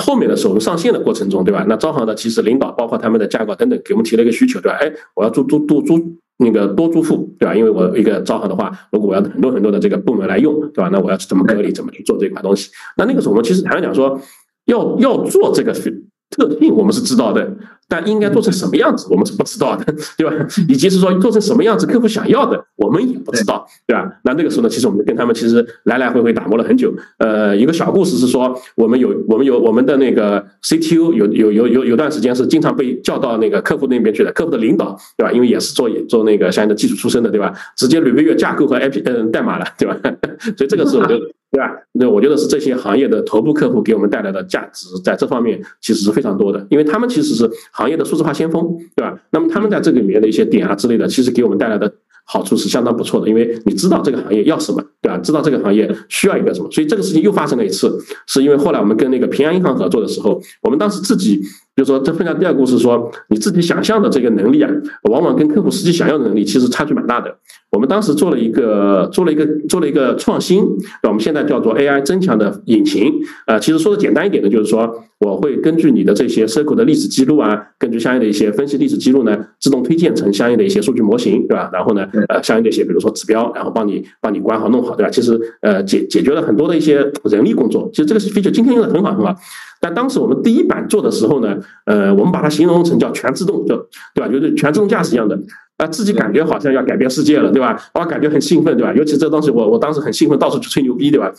后面的时候，我们上线的过程中，对吧？那招行的其实领导包括他们的架构等等，给我们提了一个需求，对吧？哎，我要租租多租那个多租户，对吧？因为我一个招行的话，如果我要很多很多的这个部门来用，对吧？那我要怎么隔离，怎么去做这块东西？那那个时候我们其实坦白讲说，要要做这个特性，我们是知道的。但应该做成什么样子，我们是不知道的，对吧？以及是说做成什么样子，客户想要的，我们也不知道，对吧？那那个时候呢，其实我们跟他们其实来来回回打磨了很久。呃，一个小故事是说，我们有我们有我们的那个 CTO 有有有有有段时间是经常被叫到那个客户那边去的，客户的领导，对吧？因为也是做做那个相应的技术出身的，对吧？直接 review 架构和 IP 嗯代码了，对吧？所以这个是我觉得，对吧？那我觉得是这些行业的头部客户给我们带来的价值，在这方面其实是非常多的，因为他们其实是。行业的数字化先锋，对吧？那么他们在这个里面的一些点啊之类的，其实给我们带来的好处是相当不错的，因为你知道这个行业要什么，对吧？知道这个行业需要一个什么，所以这个事情又发生了一次，是因为后来我们跟那个平安银行合作的时候，我们当时自己。就是说这分享第二个故事，说你自己想象的这个能力啊，往往跟客户实际想要的能力其实差距蛮大的。我们当时做了一个做了一个做了一个创新，那我们现在叫做 AI 增强的引擎。呃，其实说的简单一点呢，就是说我会根据你的这些 circle 的历史记录啊，根据相应的一些分析历史记录呢，自动推荐成相应的一些数据模型，对吧？然后呢，呃，相应的一些比如说指标，然后帮你帮你管好弄好，对吧？其实呃解解决了很多的一些人力工作。其实这个 feature 今天用的很好很好。但当时我们第一版做的时候呢，呃，我们把它形容成叫全自动，就对吧？就是全自动驾驶一样的，啊，自己感觉好像要改变世界了，对吧？我感觉很兴奋，对吧？尤其这东西，我我当时很兴奋，到处去吹牛逼，对吧？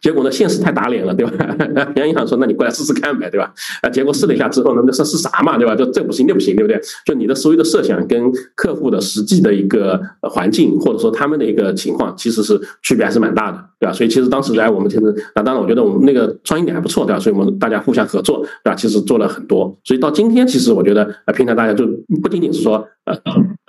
结果呢，现实太打脸了，对吧？平安银行说，那你过来试试看呗，对吧？啊，结果试了一下之后呢，那是是啥嘛，对吧？就这不行，那不行，对不对？就你的所有的设想跟客户的实际的一个环境，或者说他们的一个情况，其实是区别还是蛮大的，对吧？所以其实当时来我们其实啊，当然我觉得我们那个创新点还不错，对吧？所以我们大家互相合作，对吧？其实做了很多，所以到今天，其实我觉得啊，平台大家就不仅仅是说呃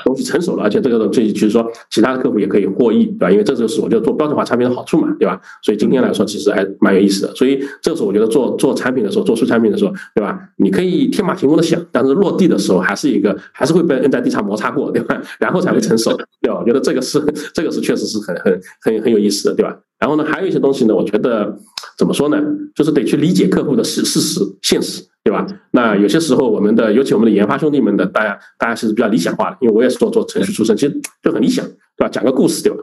东西成熟了，而且这个东西其实说其他的客户也可以获益，对吧？因为这就是我觉得做标准化产品的好处嘛，对吧？所以今天来说，其实还蛮有意思的。所以这个时候，我觉得做做产品的时候，做出产品的时候，对吧？你可以天马行空的想，但是落地的时候，还是一个还是会被摁在地上摩擦过，对吧？然后才会成熟，对吧？我觉得这个是这个是确实是很很很很有意思的，对吧？然后呢，还有一些东西呢，我觉得怎么说呢？就是得去理解客户的事事实现实，对吧？那有些时候，我们的尤其我们的研发兄弟们的，大家大家是比较理想化的，因为我也是做做程序出身，其实就很理想，对吧？讲个故事，对吧？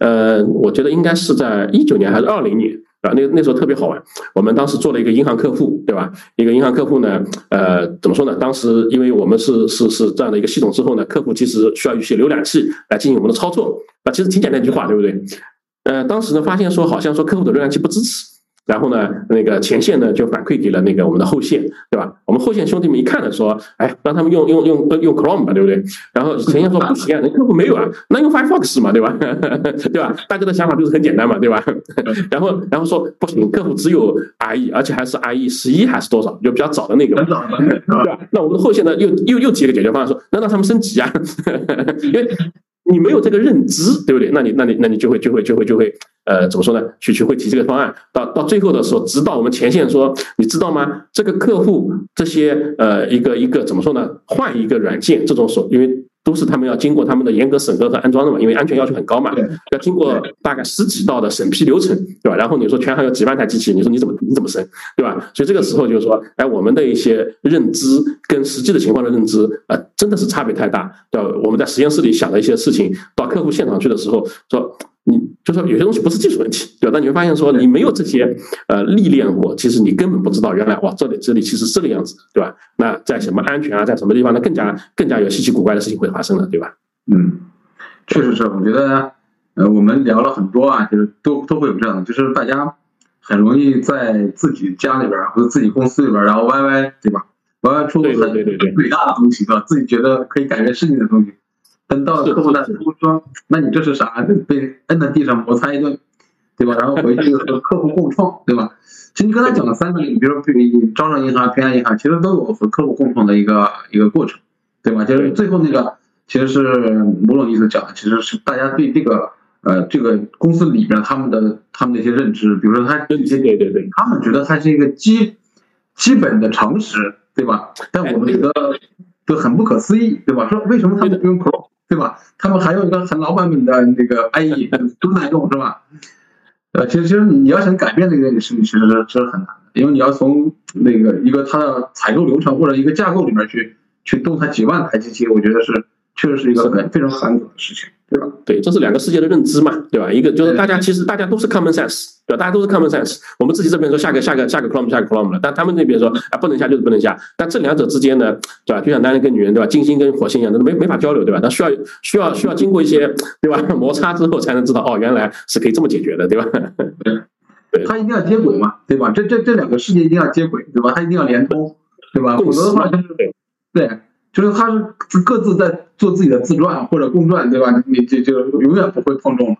呃，我觉得应该是在一九年还是二零年，对吧？那那时候特别好玩，我们当时做了一个银行客户，对吧？一个银行客户呢，呃，怎么说呢？当时因为我们是是是这样的一个系统之后呢，客户其实需要一些浏览器来进行我们的操作，啊，其实挺简单一句话，对不对？呃，当时呢发现说，好像说客户的浏览器不支持。然后呢，那个前线呢就反馈给了那个我们的后线，对吧？我们后线兄弟们一看呢，说，哎，让他们用用用用 Chrome 吧，对不对？然后前线说 不行啊，那客户没有啊，那用 Firefox 嘛，对吧？对吧？大家的想法都是很简单嘛，对吧？然后然后说不行，客户只有 IE，而且还是 IE 十一还是多少，就比较早的那个，对吧？那我们的后线呢又又又提了个解决方案，说那让他们升级啊，因为。你没有这个认知，对不对？那你那你那你就会就会就会就会呃怎么说呢？去去会提这个方案，到到最后的时候，直到我们前线说，你知道吗？这个客户这些呃一个一个怎么说呢？换一个软件，这种所因为。都是他们要经过他们的严格审核和安装的嘛，因为安全要求很高嘛，要经过大概十几道的审批流程，对吧？然后你说全行有几万台机器，你说你怎么你怎么审，对吧？所以这个时候就是说，哎，我们的一些认知跟实际的情况的认知，呃，真的是差别太大，对吧？我们在实验室里想的一些事情，到客户现场去的时候说。你就说有些东西不是技术问题，对吧？但你会发现说你没有这些呃历练过，其实你根本不知道原来哇这里这里其实是这个样子，对吧？那在什么安全啊，在什么地方，呢更加更加有稀奇古怪的事情会发生了，对吧？嗯，确实是，我觉得呃我们聊了很多啊，就是都都会有这样的，就是大家很容易在自己家里边或者自己公司里边，然后歪歪，对吧？歪歪出很伟大的东西，对吧？自己觉得可以改变世界的东西。等到客户那，客户说：“那你这是啥？”被摁在地上摩擦一顿，对吧？然后回去和客户共创，对吧？其实你刚才讲了三个例子，比如说招商银行、平安银行，其实都有和客户共创的一个一个过程，对吧？就是最后那个，其实是某种意思讲，其实是大家对这个呃这个公司里边他们的他们的一些认知，比如说他对对对对，他们觉得它是一个基基本的常识，对吧？但我们觉得就很不可思议，对吧？说为什么他们不用 Pro？对吧？他们还有一个很老版本的那个 IE 都在用，是吧？呃，其实其实你要想改变这个事情，其实是是很难的，因为你要从那个一个它的采购流程或者一个架构里面去去动它几万台机器，我觉得是确实是一个很非常繁琐的事情。对吧？对，这是两个世界的认知嘛，对吧？一个就是大家其实大家都是 common sense，对吧？大家都是 common sense。我们自己这边说下个下个下个 Chrome 下个 Chrome 了，但他们那边说啊不能下就是不能下。但这两者之间呢，对吧？就像男人跟女人，对吧？金星跟火星一样，那没没法交流，对吧？那需要需要需要经过一些对吧 摩擦之后，才能知道哦，原来是可以这么解决的，对吧？对，它一定要接轨嘛，对吧？这这这两个世界一定要接轨，对吧？它一定要连通，对吧？否则的话就是对。就是他是各自在做自己的自传或者公传，对吧？你这就永远不会碰撞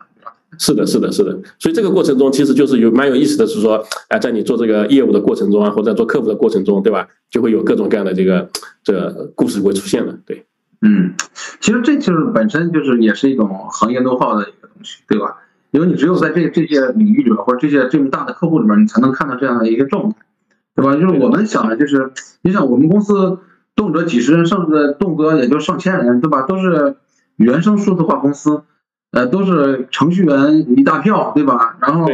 是的，是的，是的。所以这个过程中，其实就是有蛮有意思的是说，哎，在你做这个业务的过程中啊，或者做客服的过程中，对吧？就会有各种各样的这个这个故事会出现的。对，嗯，其实这就是本身就是也是一种行业 know how 的一个东西，对吧？因为你只有在这这些领域里边或者这些这么大的客户里面，你才能看到这样的一个状态，对吧？就是我们想的就是，你想我们公司。动辄几十人，甚至动辄也就上千人，对吧？都是原生数字化公司，呃，都是程序员一大票，对吧？然后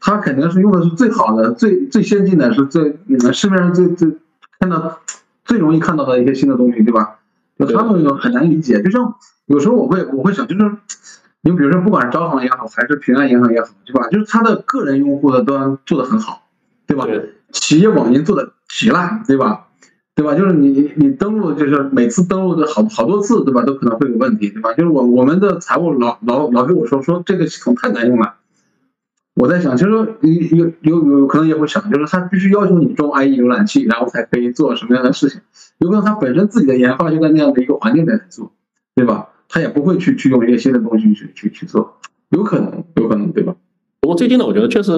他肯定是用的是最好的、最最先进的，是最市面上最最看到最容易看到的一些新的东西，对吧？就他们很难理解。就像有时候我会我会想，就是你比如说，不管是招行也好，还是平安银行也好，对吧？就是他的个人用户的端做的很好，对吧？企业网银做的极烂，对吧？对吧？就是你你登录，就是每次登录的好好多次，对吧？都可能会有问题，对吧？就是我我们的财务老老老跟我说说这个系统太难用了，我在想，就是说有有有可能也会想，就是他必须要求你装 IE 浏览器，然后才可以做什么样的事情？有可能他本身自己的研发就在那样的一个环境里来做，对吧？他也不会去去用一些新的东西去去去做，有可能，有可能，对吧？不过最近呢，我觉得确实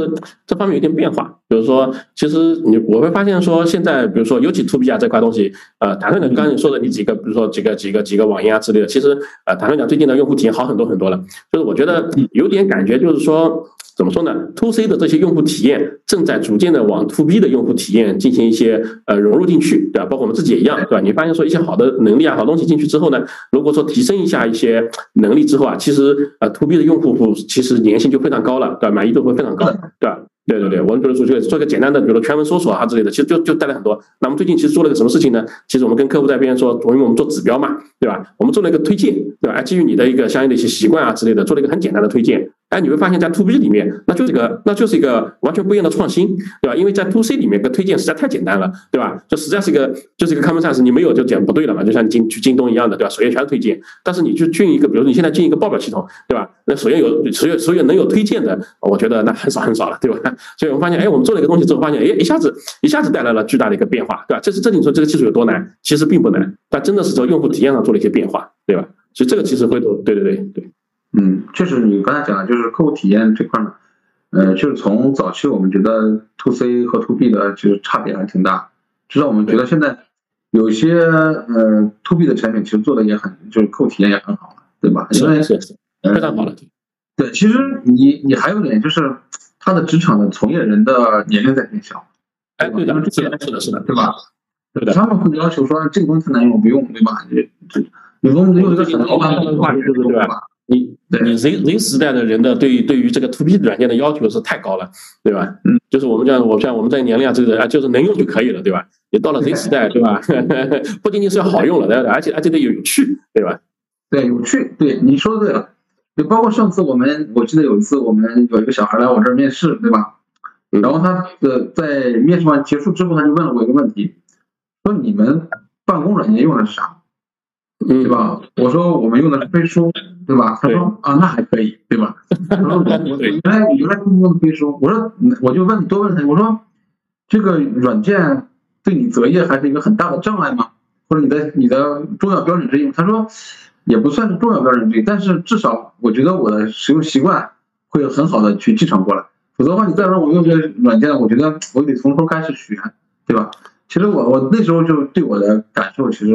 这方面有点变化。比如说，其实你我会发现说，现在比如说尤其 To B 啊这块东西，呃，坦率讲，刚才你说的你几个，比如说几个几个几个网页啊之类的，其实呃，坦率讲，最近的用户体验好很多很多了。就是我觉得有点感觉，就是说。怎么说呢？To C 的这些用户体验正在逐渐的往 To B 的用户体验进行一些呃融入进去，对吧？包括我们自己也一样，对吧？你发现说一些好的能力啊、好东西进去之后呢，如果说提升一下一些能力之后啊，其实呃 To B 的用户其实粘性就非常高了，对吧？满意度会非常高，对吧？对对对，我们比如说做做一个简单的，比如说全文搜索啊之类的，其实就就带来很多。那么最近其实做了个什么事情呢？其实我们跟客户在边说，因为我们做指标嘛，对吧？我们做了一个推荐，对吧？基于你的一个相应的一些习惯啊之类的，做了一个很简单的推荐。哎，你会发现在 To B 里面，那就是个，那就是一个完全不一样的创新，对吧？因为在 To C 里面，个推荐实在太简单了，对吧？就实在是一个，就是一个 common sense，你没有就讲不对了嘛。就像你去京东一样的，对吧？首页全是推荐，但是你去进一个，比如你现在进一个报表系统，对吧？那首页有首页首页能有推荐的，我觉得那很少很少了，对吧？所以我们发现，哎，我们做了一个东西之后，发现，哎，一下子一下子带来了巨大的一个变化，对吧？这是这你说这个技术有多难？其实并不难，但真的是从用户体验上做了一些变化，对吧？所以这个其实回头，对对对对。嗯，确实，你刚才讲的就是客户体验这块呢，呃，就是从早期我们觉得 to C 和 to B 的其实差别还挺大，直到我们觉得现在有些呃 to B 的产品其实做的也很，就是客户体验也很好了，对吧？因为是非常好了。对，其实你你还有点就是他的职场的从业人的年龄在变小，哎，对的，是的，是的，是的，对吧？对的，他们会要求说这个东西难用不用，对吧？你这你用用一个很老板的话术，对吧？你你 Z Z 时代的人的对对于这个 To B 软件的要求是太高了，对吧？嗯，就是我们这样，我像我们这个年龄啊，这个啊，就是能用就可以了，对吧？你到了 Z 时代，对吧？不仅仅是要好用了，对而且而且得有趣，对吧？对，有趣，对，你说的对了。就包括上次我们，我记得有一次我们有一个小孩来我这儿面试，对吧？然后他的在面试完结束之后，他就问了我一个问题，说你们办公软件用的是啥？对吧？我说我们用的是飞书，对吧？他说啊，那还可以，对吧？他说我我原来原来不用的飞书，我说我就问多问他，我说这个软件对你择业还是一个很大的障碍吗？或者你的你的重要标准之一？他说也不算是重要标准之一，但是至少我觉得我的使用习惯会很好的去继承过来。否则的话，你再让我用这个软件，我觉得我得从头开始学，对吧？其实我我那时候就对我的感受其实。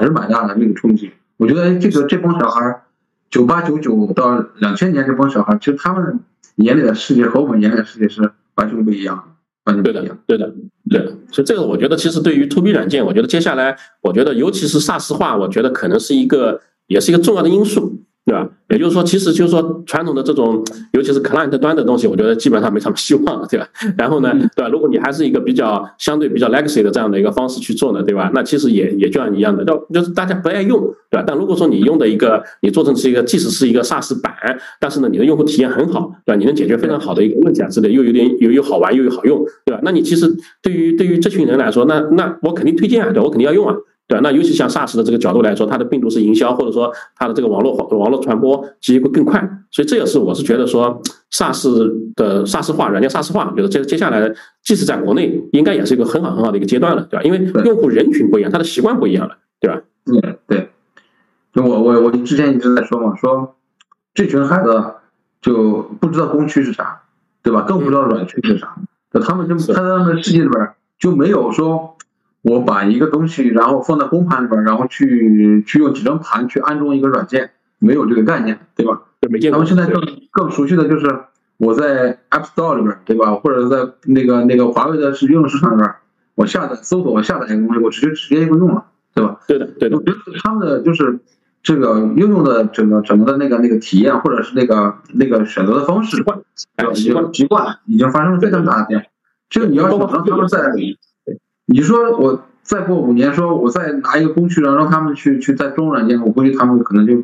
还是蛮大的那个冲击，我觉得这个这帮小孩，九八九九到两千年这帮小孩，其实他们眼里的世界和我们眼里的世界是完全不一样，完全不一样。对的，对的。所以这个我觉得，其实对于 To B 软件，我觉得接下来，我觉得尤其是 SaaS 化，我觉得可能是一个，也是一个重要的因素。对吧？也就是说，其实就是说，传统的这种，尤其是 client 端的东西，我觉得基本上没什么希望，对吧？然后呢，对吧？如果你还是一个比较相对比较 legacy 的这样的一个方式去做呢，对吧？那其实也也就像一样的，就就是大家不爱用，对吧？但如果说你用的一个，你做成是一个，即使是一个 SaaS 版，但是呢，你的用户体验很好，对吧？你能解决非常好的一个问题啊之类，又有点又又好玩又又好用，对吧？那你其实对于对于这群人来说，那那我肯定推荐啊，对，我肯定要用啊。对，那尤其像 SaaS 的这个角度来说，它的病毒式营销，或者说它的这个网络网络传播，其实会更快。所以这也是我是觉得说，SaaS 的 SaaS 化软件 SaaS 化，觉得接接下来，即使在国内，应该也是一个很好很好的一个阶段了，对吧？因为用户人群不一样，他的习惯不一样了，对吧？嗯对。就我我我之前一直在说嘛，说这群孩子就不知道工区是啥，对吧？更不知道软区是啥。那他们就他在他们的世界里边就没有说。我把一个东西，然后放在公盘里边，然后去去用几张盘去安装一个软件，没有这个概念，对吧？他们现在更更熟悉的就是我在 App Store 里边，对吧？或者在那个那个华为的是应用市场里边，我下载搜索我下载一个东西，我直接直接就用了，对吧？对的，对的。我觉得他们的就是这个应用的整个整个的那个那个体验，或者是那个那个选择的方式，习惯习惯习惯已经发生了非常大的变化。这个你要想让他们在。你说我再过五年，说我再拿一个工具，然后让他们去去再装软件，我估计他们可能就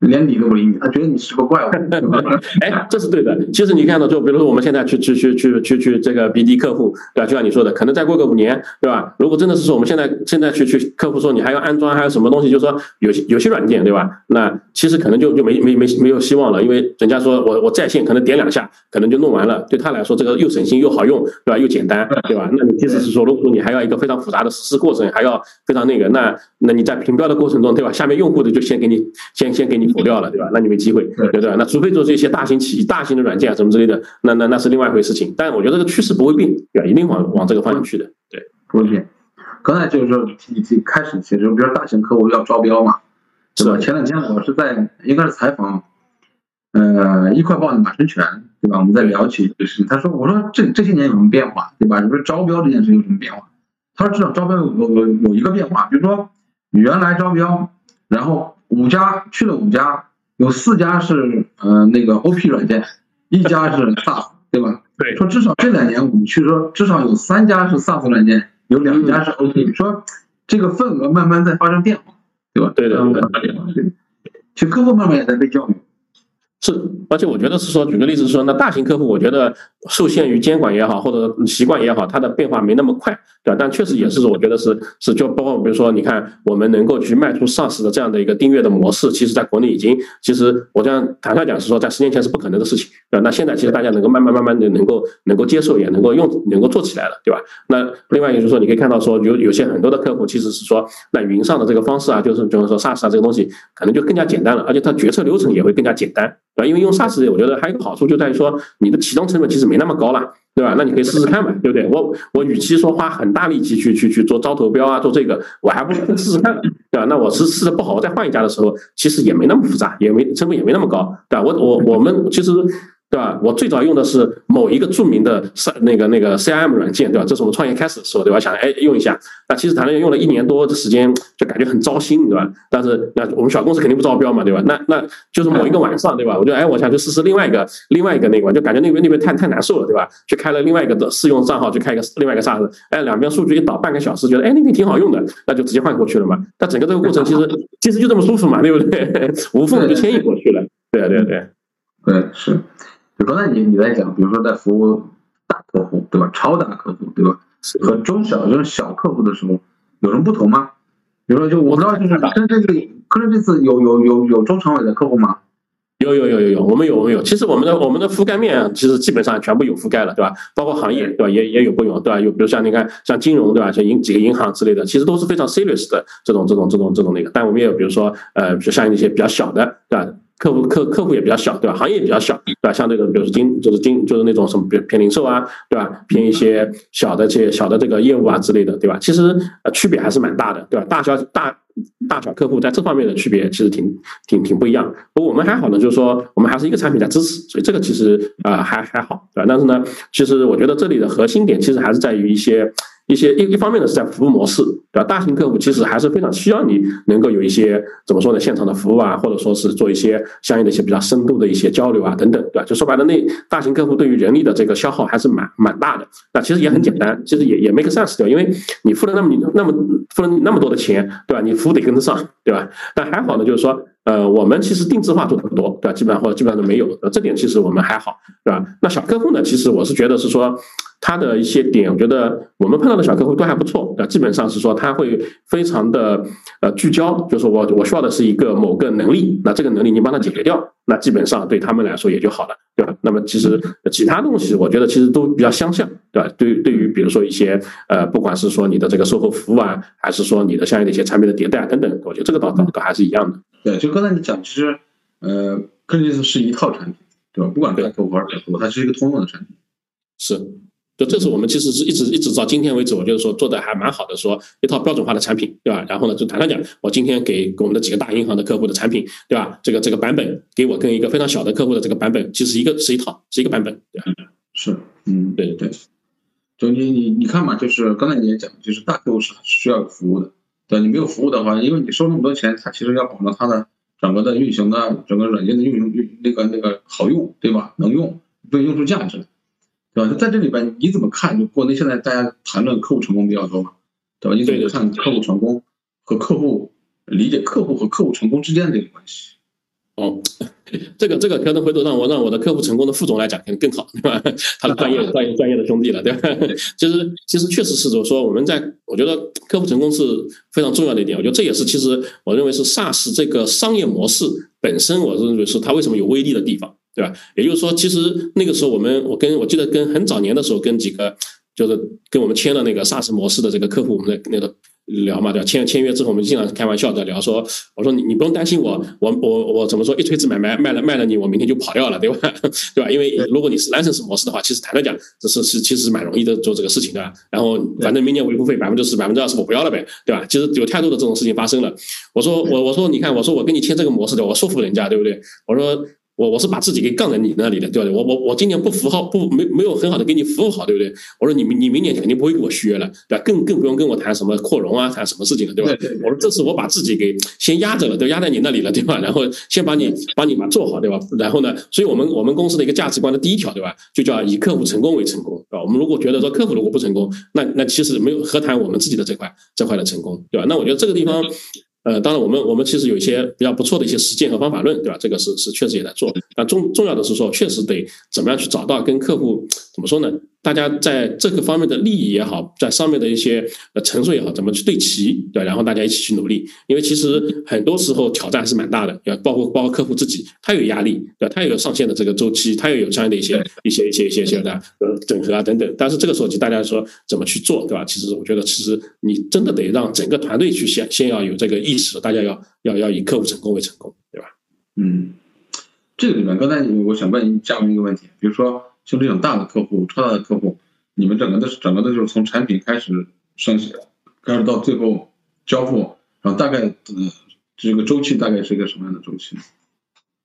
连理都不理你，他觉得你是个怪物。哎，这是对的。其实你看到，就比如说我们现在去去去去去去这个 BD 客户，对吧？就像你说的，可能再过个五年，对吧？如果真的是说我们现在现在去去客户说你还要安装，还有什么东西，就是说有些有些软件，对吧？那其实可能就就没没没没有希望了，因为人家说我我在线可能点两下，可能就弄完了。对他来说，这个又省心又好用，对吧？又简单，对吧？那你即使是说，如果你还要一个非常复杂的实施过程，还要非常那个，那那你在评标的过程中，对吧？下面用户的就先给你先先给你否掉了，对吧？那你没机会，对对吧？那除非做这些大型企业、大型的软件啊什么之类的，那那那是另外一回事情。但我觉得这个趋势不会变，对吧？一定往往这个方向去的，对，不会变。刚才就是说提提开始其实，比如大型客户要招标嘛，对吧？前两天我是在应该是采访，呃，一块报的马生全，对吧？我们在聊起这个事情，他说：“我说这这些年有什么变化，对吧？你说招标这件事有什么变化？”他说：“至少招标有有有一个变化，比如说原来招标，然后五家去了五家。”有四家是呃那个 OP 软件，一家是 SaaS，对吧？对。说至少这两年我们去说至少有三家是 SaaS 软件，有两家是 OP，说这个份额慢慢在发生变化，对吧？对的。对其实客户慢慢也在被教育。是，而且我觉得是说，举个例子说，那大型客户，我觉得受限于监管也好，或者习惯也好，它的变化没那么快，对吧？但确实也是，我觉得是是，就包括比如说，你看我们能够去卖出 SaaS 的这样的一个订阅的模式，其实在国内已经，其实我这样坦率讲是说，在十年前是不可能的事情，对吧？那现在其实大家能够慢慢慢慢的能够能够接受，也能够用，能够做起来了，对吧？那另外就是说，你可以看到说，有有些很多的客户其实是说，那云上的这个方式啊，就是就是说 SaaS 啊这个东西可能就更加简单了，而且它决策流程也会更加简单。对吧？因为用 SaaS，我觉得还有一个好处就在于说，你的启动成本其实没那么高了，对吧？那你可以试试看嘛，对不对？我我与其说花很大力气去去去做招投标啊，做这个，我还不如试试看，对吧？那我是试的不好，我再换一家的时候，其实也没那么复杂，也没成本也没那么高，对吧？我我我们其实。对吧？我最早用的是某一个著名的 C 那个那个 CRM 软件，对吧？这是我们创业开始的时候，对吧？想哎用一下，那其实谈了用了一年多的时间，就感觉很糟心，对吧？但是那我们小公司肯定不招标嘛，对吧？那那就是某一个晚上，对吧？我就哎，我想去试试另外一个另外一个那个，就感觉那边那边太太难受了，对吧？去开了另外一个的试用账号，去开一个另外一个 SaaS，哎，两边数据一导半个小时，觉得哎那边挺好用的，那就直接换过去了嘛。但整个这个过程其实其实就这么舒服嘛，对不对？无缝的就迁移过去了，对对对，对是。就刚才你你在讲，比如说在服务大客户，对吧？超大客户，对吧？和中小这种小客户的时候有什么不同吗？比如说，就我不知道，就是跟这个，科能这次有有有有中常委的客户吗？有有有有有，我们有我们有。其实我们的我们的覆盖面其实基本上全部有覆盖了，对吧？包括行业，对吧？也也有不有，对吧？有比如像你看，像金融，对吧？像银几个银行之类的，其实都是非常 serious 的这种这种这种这种那个。但我们也有，比如说呃，就像一些比较小的，对吧？客户客客户也比较小，对吧？行业也比较小，对吧？像这个，比如说金，就是金，就是那种什么，偏偏零售啊，对吧？偏一些小的这些小的这个业务啊之类的，对吧？其实呃区别还是蛮大的，对吧？大小大大小客户在这方面的区别其实挺挺挺不一样。不过我们还好呢，就是说我们还是一个产品在支持，所以这个其实啊还还好，对吧？但是呢，其实我觉得这里的核心点其实还是在于一些。一些一一方面呢是在服务模式，对吧？大型客户其实还是非常需要你能够有一些怎么说呢，现场的服务啊，或者说是做一些相应的一些比较深度的一些交流啊，等等，对吧？就说白了，那大型客户对于人力的这个消耗还是蛮蛮大的。那其实也很简单，其实也也 make sense 掉？因为你付了那么你那么付了那么多的钱，对吧？你服务得跟得上，对吧？但还好呢，就是说。呃，我们其实定制化做的不多，对吧？基本上或者基本上都没有，这点其实我们还好，对吧？那小客户呢？其实我是觉得是说，他的一些点，我觉得我们碰到的小客户都还不错，对？基本上是说他会非常的呃聚焦，就是我我需要的是一个某个能力，那这个能力你帮他解决掉。那基本上对他们来说也就好了，对吧？那么其实其他东西，我觉得其实都比较相像，对吧？对对于比如说一些呃，不管是说你的这个售后服务啊，还是说你的相应的一些产品的迭代等等，我觉得这个倒倒倒还是一样的。对，就刚才你讲，其实呃，科技是一套产品，对吧？不管大客户还是小客户，它是一个通用的产品。是。就这是我们其实是一直一直到今天为止，我就是说做的还蛮好的，说一套标准化的产品，对吧？然后呢，就坦率讲，我今天给我们的几个大银行的客户的产品，对吧？这个这个版本给我跟一个非常小的客户的这个版本，其实一个是一套，是一个版本，对吧？是，嗯，对对对。就你你你看嘛，就是刚才你也讲，就是大客户是需要服务的，对你没有服务的话，因为你收那么多钱，他其实要保证它的整个的运行的整个软件的运行运那个那个好用，对吧？能用，对用出价值。对吧？在这里边你怎么看？就国内现在大家谈论客户成功比较多嘛，对吧？你怎么看客户成功和客户理解客户和客户成功之间的这个关系？哦，这个这个可能回头让我让我的客户成功的副总来讲可能更好，对吧？他的专业专业专业的兄弟了，对吧？其实其实确实是就是说我们在我觉得客户成功是非常重要的一点，我觉得这也是其实我认为是 SaaS 这个商业模式本身，我认为是它为什么有威力的地方，对吧？也就是说，其实那个时候我们我跟我记得跟很早年的时候跟几个就是跟我们签了那个 SaaS 模式的这个客户，我们的那个。聊嘛，对吧？签签约之后，我们经常开玩笑的聊说，我说你你不用担心我，我我我怎么说？一锤子买卖卖了卖了你，我明天就跑掉了，对吧？对吧？因为如果你是 license 模式的话，其实坦白讲，这是是其实是蛮容易的做这个事情的。然后反正明年维护费百分之十百分之二十我不要了呗，对吧？其实有太多的这种事情发生了。我说我我说你看，我说我跟你签这个模式的，我说服人家，对不对？我说。我我是把自己给杠在你那里的，对不对？我我我今年不服好，不没没有很好的给你服务好，对不对？我说你你明年肯定不会给我续约了，对吧？更更不用跟我谈什么扩容啊，谈什么事情了，对吧？我说这次我把自己给先压着了，都压在你那里了，对吧？然后先把你把你把做好，对吧？然后呢，所以我们我们公司的一个价值观的第一条，对吧？就叫以客户成功为成功，对吧？我们如果觉得说客户如果不成功，那那其实没有何谈我们自己的这块这块的成功，对吧？那我觉得这个地方。呃，当然，我们我们其实有一些比较不错的一些实践和方法论，对吧？这个是是确实也在做。那重重要的是说，确实得怎么样去找到跟客户怎么说呢？大家在这个方面的利益也好，在上面的一些呃陈述也好，怎么去对齐，对吧，然后大家一起去努力。因为其实很多时候挑战还是蛮大的，要包括包括客户自己，他有压力，对吧，他也有上线的这个周期，他也有相应的一些一些一些一些些的呃整合啊等等。但是这个时候，就大家说怎么去做，对吧？其实我觉得，其实你真的得让整个团队去先先要有这个意识，大家要要要以客户成功为成功，对吧？嗯，这个里面刚才我想问嘉宾一个问题，比如说。像这种大的客户、超大的客户，你们整个的、整个的，就是从产品开始升级，开始到最后交付，然后大概呃这个周期大概是一个什么样的周期？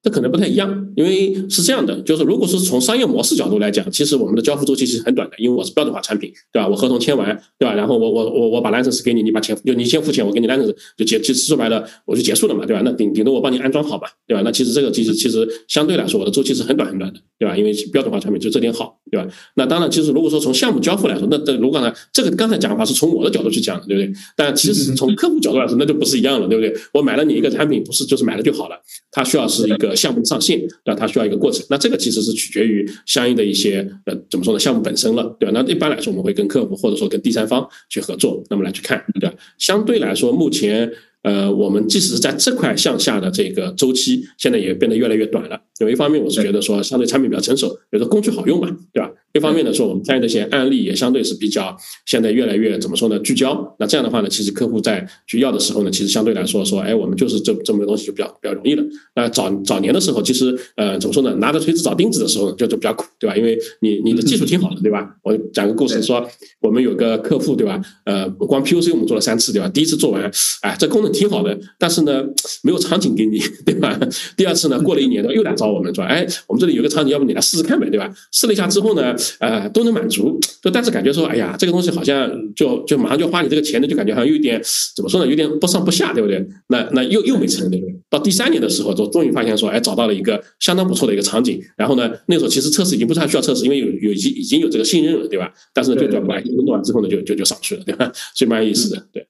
这可能不太一样，因为是这样的，就是如果是从商业模式角度来讲，其实我们的交付周期是很短的，因为我是标准化产品，对吧？我合同签完，对吧？然后我我我我把 license 给你，你把钱就你先付钱，我给你 license 就结，其实说白了我就结束了嘛，对吧？那顶顶多我帮你安装好嘛，对吧？那其实这个其实其实相对来说我的周期是很短很短的，对吧？因为标准化产品就这点好，对吧？那当然，其实如果说从项目交付来说，那这如果呢，这个刚才讲的话是从我的角度去讲的，对不对？但其实从客户角度来说，那就不是一样了，对不对？我买了你一个产品，不是就是买了就好了，它需要是一个项目上线。那它需要一个过程，那这个其实是取决于相应的一些呃怎么说呢项目本身了，对吧？那一般来说我们会跟客户或者说跟第三方去合作，那么来去看，对吧？相对来说，目前呃我们即使是在这块向下的这个周期，现在也变得越来越短了。有一方面，我是觉得说相对产品比较成熟，比如说工具好用嘛，对吧？一方面呢，说我们参与的一些案例也相对是比较现在越来越怎么说呢？聚焦。那这样的话呢，其实客户在去要的时候呢，其实相对来说说，哎，我们就是这这么个东西就比较比较容易了。那早早年的时候，其实呃怎么说呢？拿着锤子找钉子的时候就就比较苦，对吧？因为你你的技术挺好的，对吧？我讲个故事说，我们有个客户，对吧？呃，光 POC 我们做了三次，对吧？第一次做完，哎，这功能挺好的，但是呢没有场景给你，对吧？第二次呢，过了一年又来找我们说，哎，我们这里有个场景，要不你来试试看呗，对吧？试了一下之后呢？呃，都能满足，就但是感觉说，哎呀，这个东西好像就就马上就花你这个钱的，就感觉好像有点怎么说呢，有点不上不下，对不对？那那又又没成，对不对？到第三年的时候，就终于发现说，哎，找到了一个相当不错的一个场景。然后呢，那时候其实测试已经不太需要测试，因为有有已经已经有这个信任了，对吧？但是呢，就叫把弄完之后呢，就就就上去了，对吧？所以蛮有意思的，对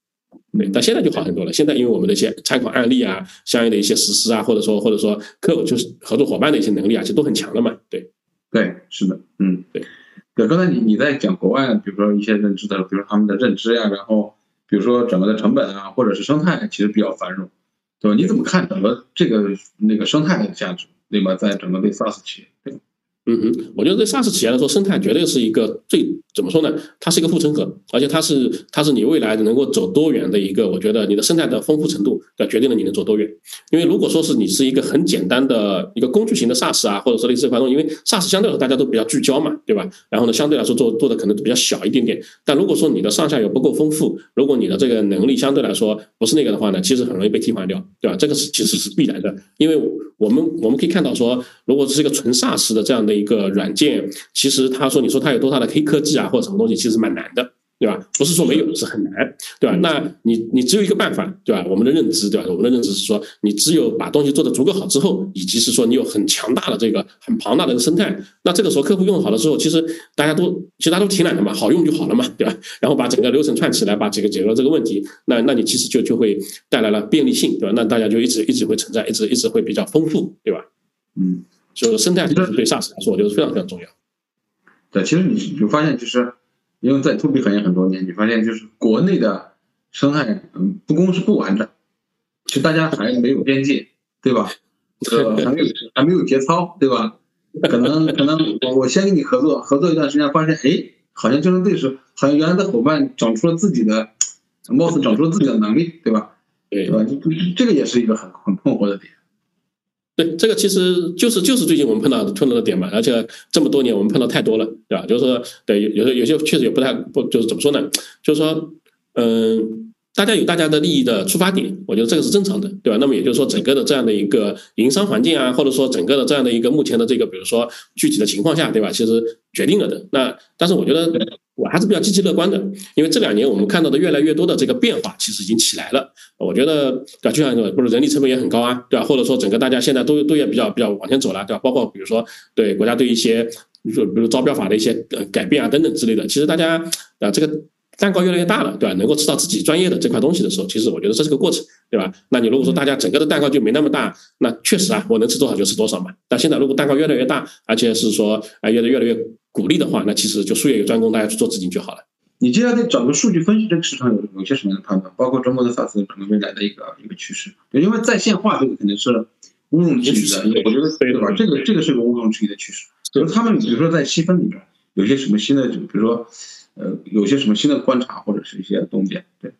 对。但现在就好很多了。现在因为我们的一些参考案例啊，相应的一些实施啊，或者说或者说客户就是合作伙伴的一些能力啊，其实都很强了嘛，对。对，是的，嗯，对。对，刚才你你在讲国外，比如说一些认知的，比如说他们的认知呀，然后比如说整个的成本啊，或者是生态，其实比较繁荣，对吧？你怎么看整个这个那个生态的价值，对吧？在整个对 SaaS 企业。嗯哼，我觉得对 SaaS 企业来说，生态绝对是一个最怎么说呢？它是一个护城河，而且它是它是你未来能够走多远的一个。我觉得你的生态的丰富程度，要决定了你能走多远。因为如果说是你是一个很简单的一个工具型的 SaaS 啊，或者说类似这种，因为 SaaS 相对来说大家都比较聚焦嘛，对吧？然后呢，相对来说做做的可能比较小一点点。但如果说你的上下游不够丰富，如果你的这个能力相对来说不是那个的话呢，其实很容易被替换掉，对吧？这个是其实是必然的，因为我们我们可以看到说，如果是一个纯 SaaS 的这样的一个软件。其实他说，你说他有多大的黑科技啊，或者什么东西，其实蛮难的，对吧？不是说没有，是很难，对吧？那你你只有一个办法，对吧？我们的认知，对吧？我们的认知是说，你只有把东西做得足够好之后，以及是说你有很强大的这个很庞大的一个生态，那这个时候客户用好了之后，其实大家都其实大家都挺懒的嘛，好用就好了嘛，对吧？然后把整个流程串起来，把这个解决了这个问题，那那你其实就就会带来了便利性，对吧？那大家就一直一直会存在，一直一直会比较丰富，对吧？嗯，就生态对 SaaS 来说，我觉得非常非常重要。对，其实你你发现就是。因为在 to B 行业很多年，你发现就是国内的生态，嗯，不公是不完整，其实大家还没有边界，对吧？呃，还没有还没有节操，对吧？可能可能我我先跟你合作，合作一段时间，发现哎，好像竞争对手，好像原来的伙伴长出了自己的，貌似长出了自己的能力，对吧？对吧？这这个也是一个很很困惑的点。这个其实就是就是最近我们碰到碰到的点嘛，而且这么多年我们碰到太多了，对吧？就是说，对有有些有些确实也不太不就是怎么说呢？就是说，嗯，大家有大家的利益的出发点，我觉得这个是正常的，对吧？那么也就是说，整个的这样的一个营商环境啊，或者说整个的这样的一个目前的这个，比如说具体的情况下，对吧？其实决定了的。那但是我觉得。我还是比较积极乐观的，因为这两年我们看到的越来越多的这个变化，其实已经起来了。我觉得，对吧？就像不是人力成本也很高啊，对吧？或者说整个大家现在都都也比较比较往前走了，对吧？包括比如说对国家对一些，比如比如招标法的一些呃改变啊等等之类的，其实大家啊这个蛋糕越来越大了，对吧？能够吃到自己专业的这块东西的时候，其实我觉得这是个过程，对吧？那你如果说大家整个的蛋糕就没那么大，那确实啊，我能吃多少就吃多少嘛。但现在如果蛋糕越来越大，而且是说啊越来越来越鼓励的话，那其实就术业有专攻，大家去做资金就好了。你接下来整个数据分析这个市场有有些什么样的判断？包括中国的 SaaS 整个未来的一个一个趋势，因为在线化这个肯定是毋庸置疑的，我觉得对吧？这个这个是个毋庸置疑的趋势。就是他们比如说在细分里边有些什么新的，就比如说呃有些什么新的观察或者是一些洞见，对。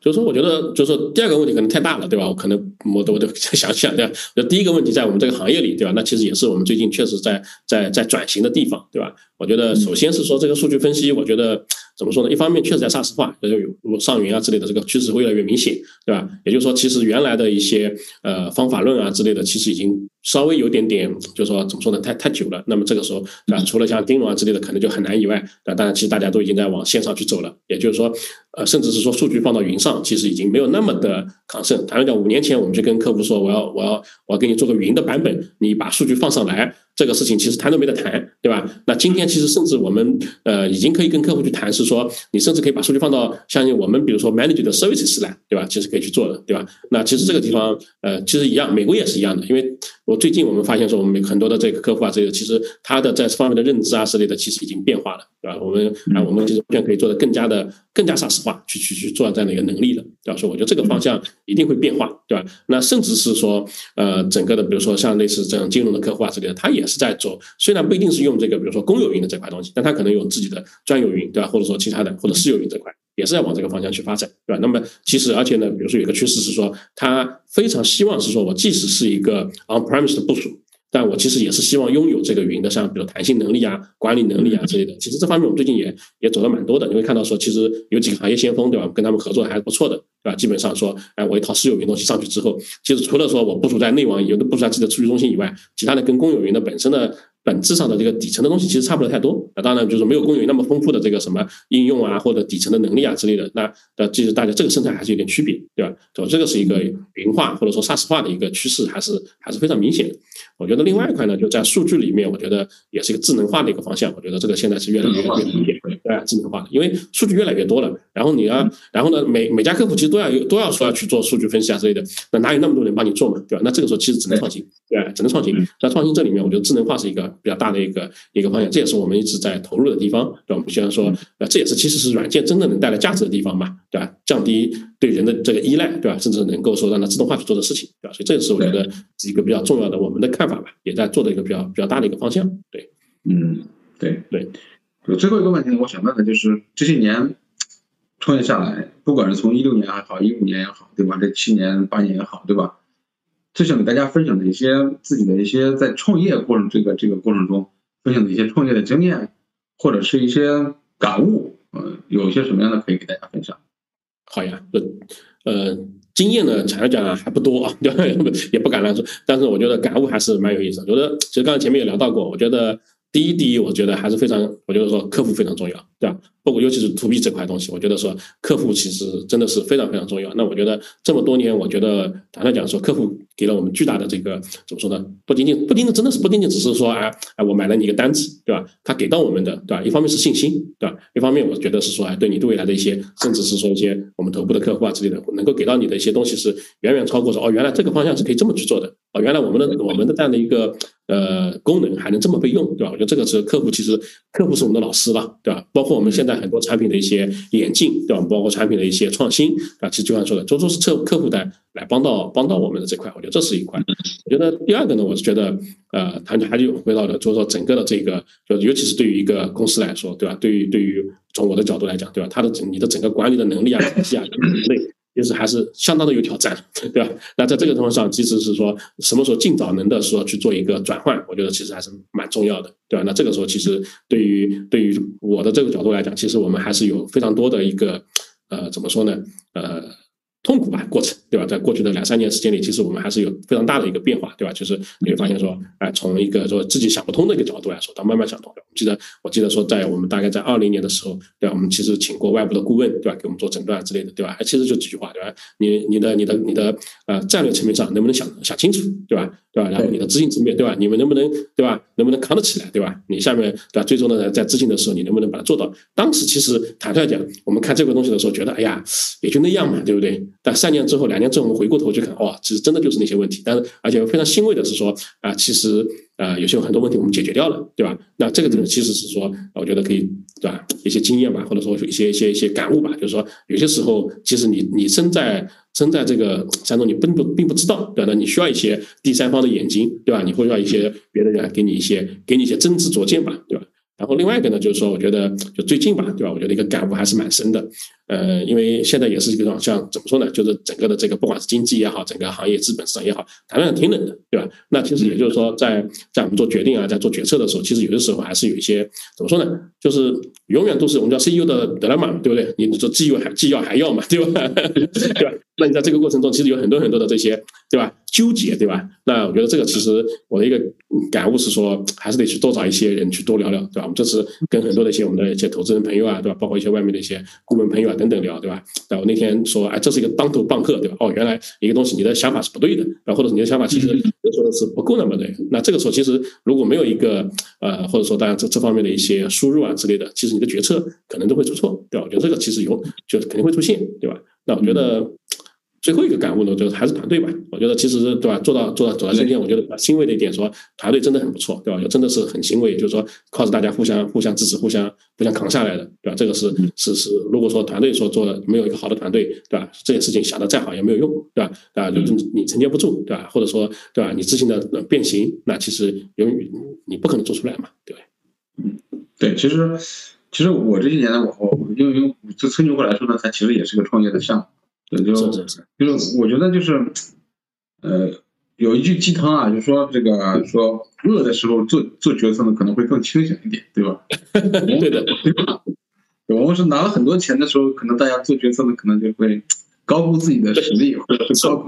就是说，我觉得就是第二个问题可能太大了，对吧？我可能我都我都想想，对吧？就第一个问题在我们这个行业里，对吧？那其实也是我们最近确实在在在转型的地方，对吧？我觉得首先是说这个数据分析，我觉得。怎么说呢？一方面确实在 SaaS 化，就有上云啊之类的这个趋势会越来越明显，对吧？也就是说，其实原来的一些呃方法论啊之类的，其实已经稍微有点点，就是说怎么说呢？太太久了。那么这个时候，对吧？除了像丁龙啊之类的可能就很难以外，对吧？当然，其实大家都已经在往线上去走了。也就是说，呃，甚至是说数据放到云上，其实已经没有那么的抗胜。坦白讲，五年前我们就跟客户说，我要我要我要给你做个云的版本，你把数据放上来。这个事情其实谈都没得谈，对吧？那今天其实甚至我们呃已经可以跟客户去谈，是说你甚至可以把数据放到相信我们比如说 manage 的 services 来，对吧？其实可以去做的，对吧？那其实这个地方呃其实一样，美国也是一样的，因为我最近我们发现说我们很多的这个客户啊，这个其实他的在这方面的认知啊之类的，其实已经变化了，对吧？我们啊我们其实完全可以做的更加的更加沙实化，去去去做这样的一个能力了，对吧？所以我觉得这个方向一定会变化，对吧？那甚至是说呃整个的比如说像类似这样金融的客户啊之类的，他也。是在做，虽然不一定是用这个，比如说公有云的这块东西，但他可能有自己的专有云，对吧？或者说其他的，或者私有云这块，也是在往这个方向去发展，对吧？那么其实，而且呢，比如说有一个趋势是说，他非常希望是说我即使是一个 on-premise 的部署。但我其实也是希望拥有这个云的，像比如弹性能力啊、管理能力啊之类的。其实这方面我们最近也也走的蛮多的。你会看到说，其实有几个行业先锋，对吧？跟他们合作还是不错的，对吧？基本上说，哎，我一套私有云东西上去之后，其实除了说我部署在内网，有的部署在自己的数据中心以外，其他的跟公有云的本身的。本质上的这个底层的东西其实差不了太多，那当然就是没有公有云那么丰富的这个什么应用啊或者底层的能力啊之类的，那呃其实大家这个生态还是有点区别，对吧？就这个是一个云化或者说 SaaS 化的一个趋势，还是还是非常明显的。我觉得另外一块呢，就在数据里面，我觉得也是一个智能化的一个方向。我觉得这个现在是越来越越明显，对智能化的，因为数据越来越多了，然后你要，然后呢，每每家客户其实都要有都要说要去做数据分析啊之类的，那哪有那么多人帮你做嘛，对吧？那这个时候其实只能创新，对，只能创新。那创新这里面，我觉得智能化是一个比较大的一个一个方向，这也是我们一直在投入的地方，对吧？我们希望说，呃，这也是其实是软件真正能带来价值的地方嘛，对吧？降低对人的这个依赖，对吧？甚至能够说让它自动化去做的事情，对吧？所以这也是我觉得是一个比较重要的我们的看法吧，也在做的。一个比较比较大的一个方向，对，嗯，对对。有最后一个问题呢，我想问的就是这些年创业下来，不管是从一六年还好，一五年也好，对吧？这七年八年也好，对吧？最想给大家分享的一些自己的一些在创业过程这个这个过程中分享的一些创业的经验，或者是一些感悟，嗯，有些什么样的可以给大家分享？好呀，呃。经验呢，坦白讲还不多啊，对？也不敢乱说。但是我觉得感悟还是蛮有意思。我觉得其实刚才前面也聊到过，我觉得第一第一，我觉得还是非常，我觉得说客户非常重要，对吧？包括尤其是 to B 这块东西，我觉得说客户其实真的是非常非常重要。那我觉得这么多年，我觉得坦率讲说，客户给了我们巨大的这个怎么说呢？不仅仅不仅仅真的是不仅仅只是说啊啊，我买了你一个单子，对吧？他给到我们的，对吧？一方面是信心，对吧？一方面我觉得是说，哎，对你对未来的一些，甚至是说一些我们头部的客户啊之类的，能够给到你的一些东西是远远超过说，哦，原来这个方向是可以这么去做的，哦，原来我们的我们的这样的一个。呃，功能还能这么被用，对吧？我觉得这个是客户，其实客户是我们的老师了，对吧？包括我们现在很多产品的一些演进，对吧？包括产品的一些创新，啊，其实就像说的，都都是客客户的来帮到帮到我们的这块，我觉得这是一块。我觉得第二个呢，我是觉得，呃，还还就回到了，就是说整个的这个，就尤其是对于一个公司来说，对吧？对于对于从我的角度来讲，对吧？他的整你的整个管理的能力啊、体系啊、能力。就是还是相当的有挑战，对吧？那在这个情况上，其实是说什么时候尽早能的说去做一个转换，我觉得其实还是蛮重要的，对吧？那这个时候，其实对于对于我的这个角度来讲，其实我们还是有非常多的一个呃，怎么说呢？呃。痛苦吧，过程对吧？在过去的两三年时间里，其实我们还是有非常大的一个变化，对吧？就是你会发现说，哎，从一个说自己想不通的一个角度来说，到慢慢想通。我记得我记得说，在我们大概在二零年的时候，对吧？我们其实请过外部的顾问，对吧？给我们做诊断之类的，对吧？哎，其实就几句话，对吧？你你的你的你的呃战略层面上能不能想想清楚，对吧？对吧？然后你的执行层面，对吧？你们能不能对吧？能不能扛得起来，对吧？你下面对吧？最终呢，在执行的时候，你能不能把它做到？当时其实坦率讲，我们看这个东西的时候，觉得哎呀，也就那样嘛，对不对？但三年之后，两年之后，我们回过头去看，哇，其实真的就是那些问题。但是，而且非常欣慰的是说，啊，其实啊，有些很多问题我们解决掉了，对吧？那这个呢，其实是说，我觉得可以，对吧？一些经验吧，或者说一些一些一些感悟吧，就是说，有些时候，其实你你身在身在这个山中，你并不并不知道，对吧？那你需要一些第三方的眼睛，对吧？你会要一些别的人给你一些给你一些真知灼见吧，对吧？然后另外一个呢，就是说，我觉得就最近吧，对吧？我觉得一个感悟还是蛮深的。呃，因为现在也是一个像怎么说呢？就是整个的这个不管是经济也好，整个行业资本市场也好，谈论挺冷的，对吧？那其实也就是说，在在我们做决定啊，在做决策的时候，其实有的时候还是有一些怎么说呢？就是永远都是我们叫 CEO 的德拉玛，对不对？你说既要还既要还要嘛，对吧？对吧？那你在这个过程中，其实有很多很多的这些，对吧？纠结，对吧？那我觉得这个其实我的一个感悟是说，还是得去多找一些人去多聊聊，对吧？我们这次跟很多的一些我们的一些投资人朋友啊，对吧？包括一些外面的一些顾问朋友啊。等等聊，对吧？然后那天说，哎，这是一个当头棒喝，对吧？哦，原来一个东西，你的想法是不对的，然后，或者你的想法其实说的是不够那么对。那这个时候，其实如果没有一个呃，或者说当然这这方面的一些输入啊之类的，其实你的决策可能都会出错，对吧？我觉得这个其实有，就肯定会出现，对吧？那我觉得。最后一个感悟呢，就是还是团队吧。我觉得其实对吧，做到做到走到今天，我觉得欣慰的一点说，团队真的很不错，对吧？就真的是很欣慰，就是说靠着大家互相互相支持，互相互相扛下来的，对吧？这个是是是，如果说团队说做的没有一个好的团队，对吧？这件事情想的再好也没有用，对吧？啊，就是你承接不住，对吧？或者说对吧？你自信的变形，那其实由于你不可能做出来嘛，对吧？嗯，对，其实其实我这些年来，我我因为就吹牛过来说呢，它其实也是个创业的项目。对，就就是我觉得就是，呃，有一句鸡汤啊，就说这个说饿的时候做做决策呢，可能会更清醒一点，对吧？对的，对吧？我们是拿了很多钱的时候，可能大家做决策呢，可能就会。高估自己的实力，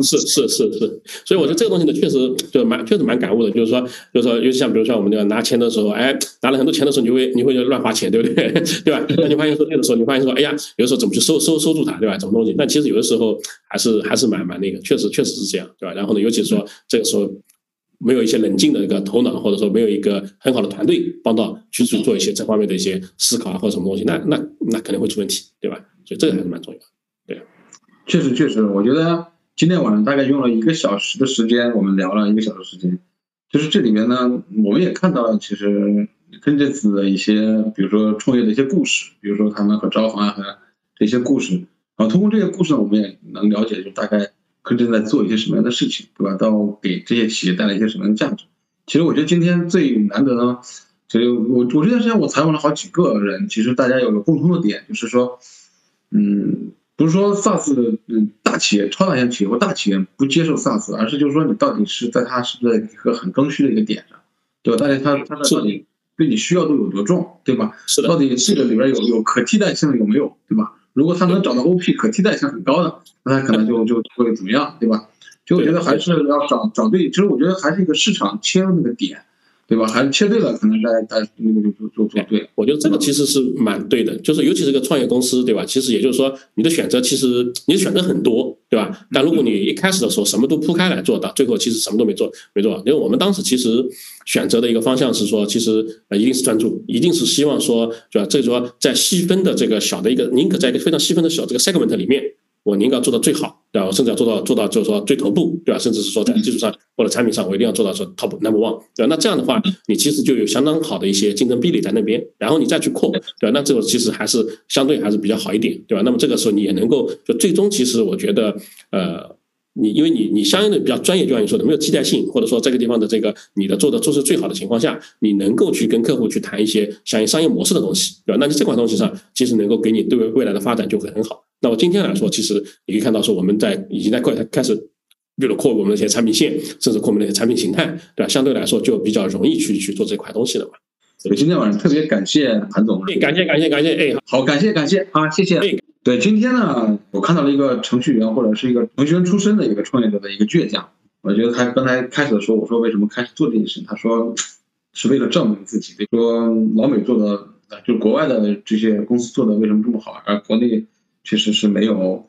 是是是是，所以我觉得这个东西呢，确实就蛮确实蛮感悟的。就是说，就是说，尤其像比如说我们这个拿钱的时候，哎，拿了很多钱的时候，你会你会乱花钱，对不对？对吧？那你发现说那个时候，你发现说，哎呀，有的时候怎么去收收收住它，对吧？什么东西？但其实有的时候还是还是蛮蛮那个，确实确实是这样，对吧？然后呢，尤其是说这个时候没有一些冷静的一个头脑，或者说没有一个很好的团队帮到去去做一些这方面的一些思考啊，或者什么东西，那那那肯定会出问题，对吧？所以这个还是蛮重要的。确实，确实，我觉得今天晚上大概用了一个小时的时间，我们聊了一个小时时间。就是这里面呢，我们也看到了，其实跟这次的一些，比如说创业的一些故事，比如说他们和招行啊和这些故事。然后通过这些故事呢，我们也能了解，就大概跟正在做一些什么样的事情，对吧？到给这些企业带来一些什么样的价值。其实我觉得今天最难得呢，其实我我这段时间我采访了好几个人，其实大家有个共通的点，就是说，嗯。不是说 SaaS 嗯大企业、超大型企业或大企业不接受 SaaS，而是就是说你到底是在它是不是在一个很刚需的一个点上，对吧？大家它它的到底对你需要度有多重，对吧？是的。到底这个里边有有可替代性有没有，对吧？如果他能找到 OP 可替代性很高的，那它可能就就会怎么样，对吧？就我觉得还是要找找对，其实我觉得还是一个市场切入那个点，对吧？还是切对了，可能大家大家那个就做做对对。我觉得这个其实是蛮对的，就是尤其是个创业公司，对吧？其实也就是说，你的选择其实你的选择很多，对吧？但如果你一开始的时候什么都铺开来做的，最后其实什么都没做，没做。因为我们当时其实选择的一个方向是说，其实呃一定是专注，一定是希望说，对吧？这个说在细分的这个小的一个，宁可在一个非常细分的小这个 segment 里面。我宁可做到最好，对吧？我甚至要做到做到，就是说最头部，对吧？甚至是说在技术上或者产品上，我一定要做到说 top number one，对吧？那这样的话，你其实就有相当好的一些竞争壁垒在那边，然后你再去扩，对吧？那这个其实还是相对还是比较好一点，对吧？那么这个时候你也能够就最终，其实我觉得，呃，你因为你你相应的比较专业，就像你说的，没有替代性，或者说这个地方的这个你的做的做是最好的情况下，你能够去跟客户去谈一些相应商业模式的东西，对吧？那你这款东西上，其实能够给你对未来的发展就会很好。那么今天来说，其实你可以看到，说我们在已经在快开始，比如扩我们那些产品线，甚至扩我们那些产品形态，对吧？相对来说就比较容易去去做这块东西了嘛。所以今天晚上特别感谢韩总，哎，感谢感谢感谢，哎，好，感谢感谢啊，谢谢。对，今天呢，我看到了一个程序员或者是一个程序员出身的一个创业者的一个倔强。我觉得他刚才开始的时候，我说为什么开始做这件事，他说是为了证明自己。说老美做的，就国外的这些公司做的为什么这么好，而国内。其实是没有，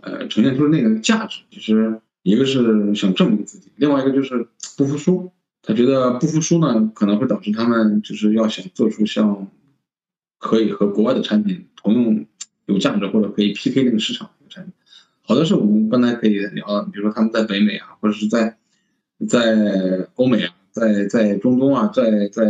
呃，呈现出那个价值。其实一个是想证明自己，另外一个就是不服输。他觉得不服输呢，可能会导致他们就是要想做出像可以和国外的产品同用有价值或者可以 PK 那个市场的产品。好多是我们刚才可以聊的，比如说他们在北美啊，或者是在在欧美啊，在在中东啊，在在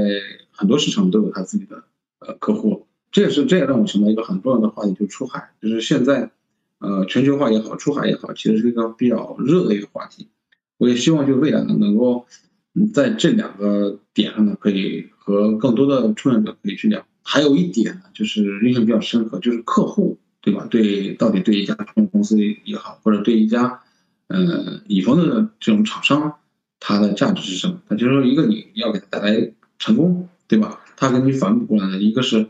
很多市场都有他自己的呃客户。这也是这也让我想到一个很重要的话题，就出海，就是现在，呃，全球化也好，出海也好，其实是一个比较热的一个话题。我也希望就未来呢，能够嗯在这两个点上呢，可以和更多的创业者可以去聊。还有一点呢，就是印象比较深刻，就是客户，对吧？对，到底对一家创业公司也好，或者对一家呃乙方的这种厂商，它的价值是什么？那就是说，一个你要给他带来成功，对吧？他给你反哺过来的一个是。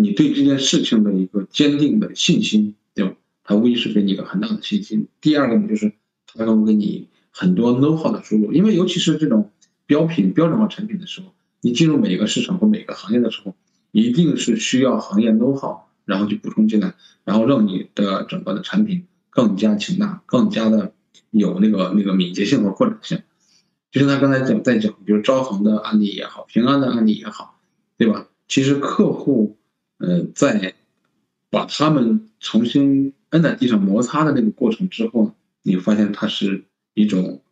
你对这件事情的一个坚定的信心，对吧？它无疑是给你一个很大的信心。第二个呢，就是它能给你很多 know how 的输入，因为尤其是这种标品、标准化产品的时候，你进入每一个市场或每个行业的时候，一定是需要行业 know how，然后去补充进来，然后让你的整个的产品更加强大，更加的有那个那个敏捷性和扩展性。就像他刚才讲在讲，比如招行的案例也好，平安的案例也好，对吧？其实客户。呃，在把他们重新摁在地上摩擦的那个过程之后呢，你发现它是一种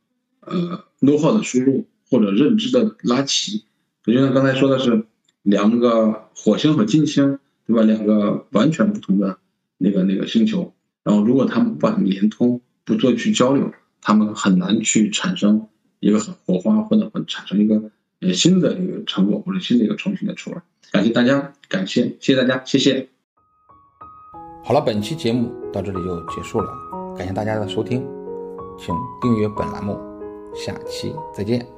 呃 know how 的输入或者认知的拉齐。就像刚才说的是两个火星和金星，对吧？两个完全不同的那个那个星球，然后如果他们不把它们连通，不做去交流，他们很难去产生一个很火花，或者会产生一个新的一个成果或者新的一个创新的出来。感谢大家，感谢谢谢大家，谢谢。好了，本期节目到这里就结束了，感谢大家的收听，请订阅本栏目，下期再见。